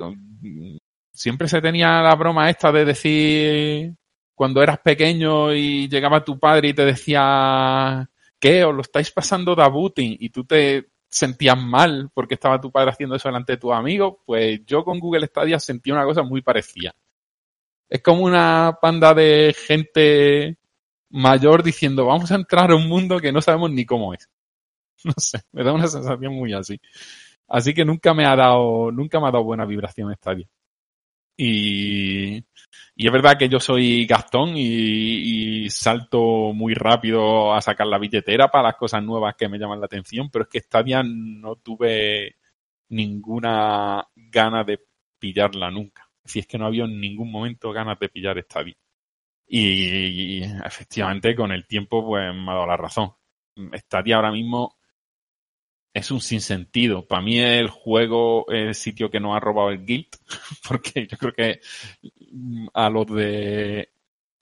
siempre se tenía la broma esta de decir, cuando eras pequeño y llegaba tu padre y te decía, ¿qué? ¿Os lo estáis pasando de booting? Y tú te sentías mal porque estaba tu padre haciendo eso delante de tus amigos, pues yo con Google Stadia sentí una cosa muy parecida. Es como una panda de gente mayor diciendo, vamos a entrar a un mundo que no sabemos ni cómo es. No sé, me da una sensación muy así. Así que nunca me ha dado, nunca me ha dado buena vibración Stadia. Y, y es verdad que yo soy Gastón y, salto muy rápido a sacar la billetera para las cosas nuevas que me llaman la atención, pero es que Stadia no tuve ninguna gana de pillarla nunca. Si es que no había en ningún momento ganas de pillar Stadia. Y, y efectivamente con el tiempo pues me ha dado la razón. Stadia ahora mismo es un sinsentido. Para mí el juego es el sitio que nos ha robado el Guild, porque yo creo que mm, a los de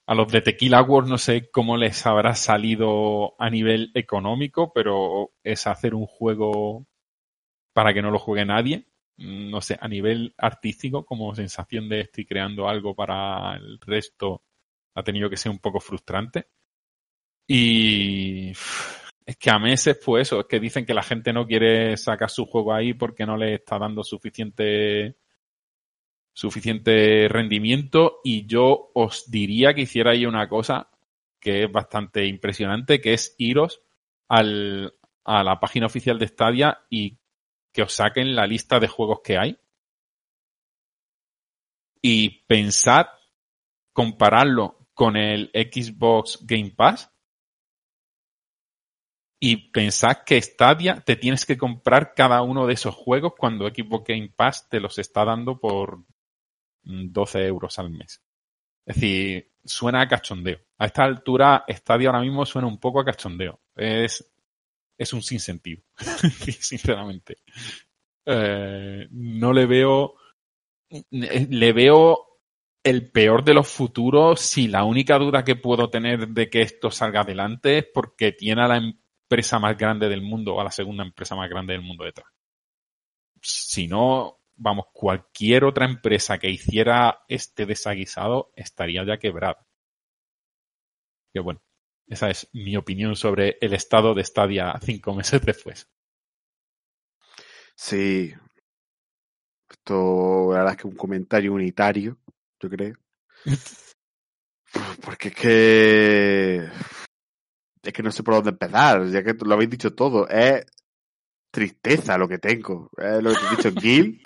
a los de Tequila Wars no sé cómo les habrá salido a nivel económico, pero es hacer un juego para que no lo juegue nadie. Mm, No sé, a nivel artístico, como sensación de estoy creando algo para el resto, ha tenido que ser un poco frustrante. Y es que a meses, pues eso, es que dicen que la gente no quiere sacar su juego ahí porque no le está dando suficiente suficiente rendimiento. Y yo os diría que hiciera ahí una cosa que es bastante impresionante, que es iros al, a la página oficial de Stadia y que os saquen la lista de juegos que hay. Y pensad compararlo con el Xbox Game Pass y pensad que Stadia te tienes que comprar cada uno de esos juegos cuando Xbox Game Pass te los está dando por mm, 12 euros al mes. Es decir, suena a cachondeo. A esta altura, Stadia ahora mismo suena un poco a cachondeo. Es, es un sinsentido, sinceramente. Eh, no le veo, le veo el peor de los futuros si la única duda que puedo tener de que esto salga adelante es porque tiene a la empresa más grande del mundo o a la segunda empresa más grande del mundo detrás. Si no, vamos, cualquier otra empresa que hiciera este desaguisado estaría ya quebrada. Que bueno, esa es mi opinión sobre el estado de Stadia cinco meses después. Sí. Esto, la verdad es que un comentario unitario, yo creo. Porque es que. Es que no sé por dónde empezar, ya que lo habéis dicho todo. Es tristeza lo que tengo. Es lo que te he dicho, Guild,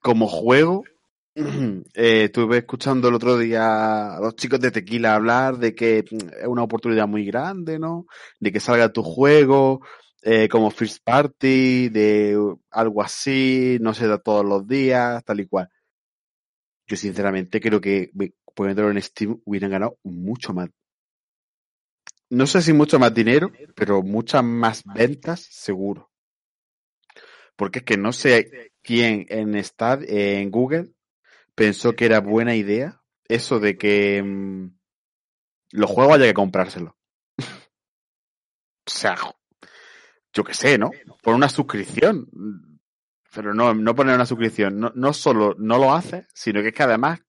como juego, eh, estuve escuchando el otro día a los chicos de Tequila hablar de que mm, es una oportunidad muy grande, ¿no? De que salga tu juego eh, como first party, de algo así, no se da todos los días, tal y cual. Yo sinceramente creo que poniéndolo en Steam hubieran ganado mucho más. No sé si mucho más dinero, pero muchas más ventas, seguro. Porque es que no sé quién en, Stad- en Google pensó que era buena idea eso de que mm, los juegos haya que comprárselos. o sea, yo qué sé, ¿no? Por una suscripción. Pero no, no poner una suscripción. No, no solo no lo hace, sino que es que además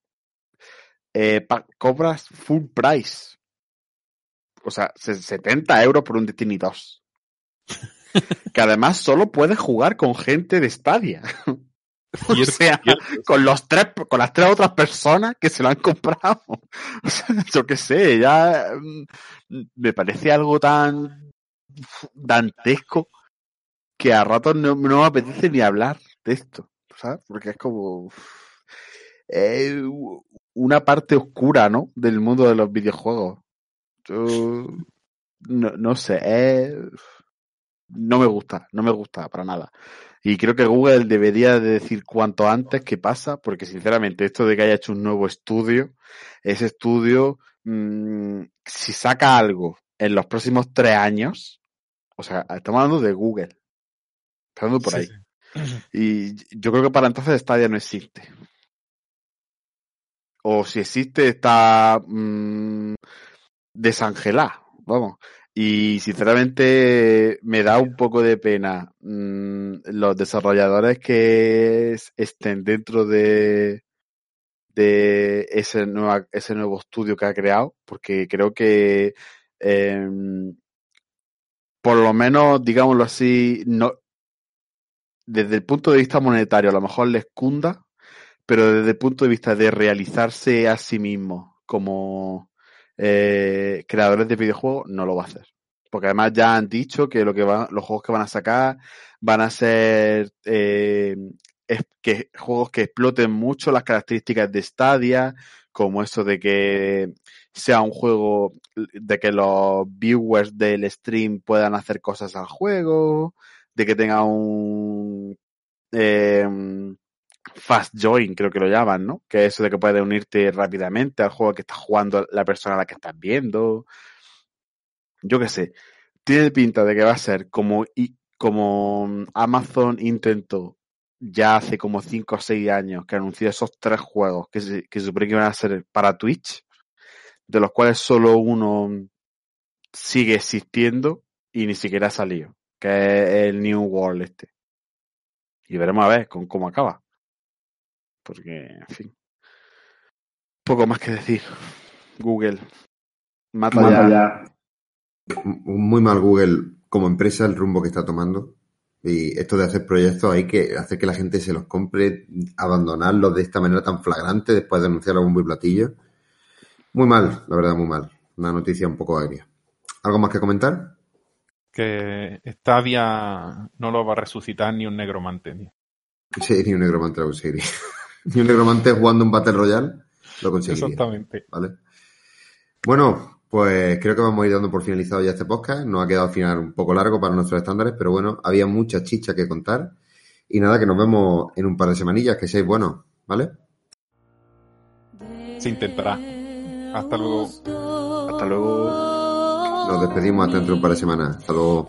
eh, cobras full price. O sea, se- 70 euros por un Destiny 2. que además solo puedes jugar con gente de Stadia. o sea, con los tres, con las tres otras personas que se lo han comprado. O sea, yo qué sé, ya mm, me parece algo tan dantesco que a ratos no, no me apetece ni hablar de esto, ¿sabes? Porque es como eh, una parte oscura, ¿no? Del mundo de los videojuegos. Yo no, no sé, eh, no me gusta, no me gusta para nada. Y creo que Google debería de decir cuanto antes qué pasa, porque sinceramente esto de que haya hecho un nuevo estudio, ese estudio, mm, si saca algo en los próximos tres años, o sea, estamos hablando de Google, estamos por Sí, ahí. sí. Y yo creo que para entonces Stadia no existe. O si existe, está mm, desangelada, vamos. Y sinceramente me da un poco de pena mm, los desarrolladores que es- estén dentro de, de ese, ese nuevo estudio que ha creado, porque creo que em, por lo menos, digámoslo así, no, desde el punto de vista monetario a lo mejor les cunda, pero desde el punto de vista de realizarse a sí mismo como eh, creadores de videojuegos, no lo va a hacer. Porque además ya han dicho que lo que los juegos que van a sacar van a ser eh, que, juegos que exploten mucho las características de Stadia, como eso de que sea un juego, de que los viewers del stream puedan hacer cosas al juego, de que tenga un eh, fast join, creo que lo llaman, ¿no? Que es eso de que puedes unirte rápidamente al juego que está jugando la persona a la que estás viendo. Yo qué sé. Tiene pinta de que va a ser como, como Amazon intentó ya hace como 5 o 6 años que anunció esos tres juegos que se, que supone que iban a ser para Twitch, de los cuales solo uno sigue existiendo y ni siquiera ha salido, que es el New World este. Y veremos a ver con cómo acaba. Porque, en fin. Poco más que decir. Google. Mata, Mata ya. ya. Muy mal Google como empresa el rumbo que está tomando. Y esto de hacer proyectos hay que hacer que la gente se los compre, abandonarlos de esta manera tan flagrante después de anunciar algún muy platillo. Muy mal, la verdad, muy mal. Una noticia un poco agria. ¿Algo más que comentar? Que Stadia no lo va a resucitar ni un negromante. tío. Sí, ni un negromante lo ni un negromante jugando un Battle Royale lo conseguiría. Exactamente. ¿Vale? Bueno, pues creo que vamos a ir dando por finalizado ya este podcast. Nos ha quedado al final un poco largo para nuestros estándares, pero bueno, había mucha chicha que contar. Y nada, que nos vemos en un par de semanillas, que seáis buenos, ¿vale? Se intentará. Hasta luego. Hasta luego. Nos despedimos hasta dentro de un par de semanas. Hasta luego.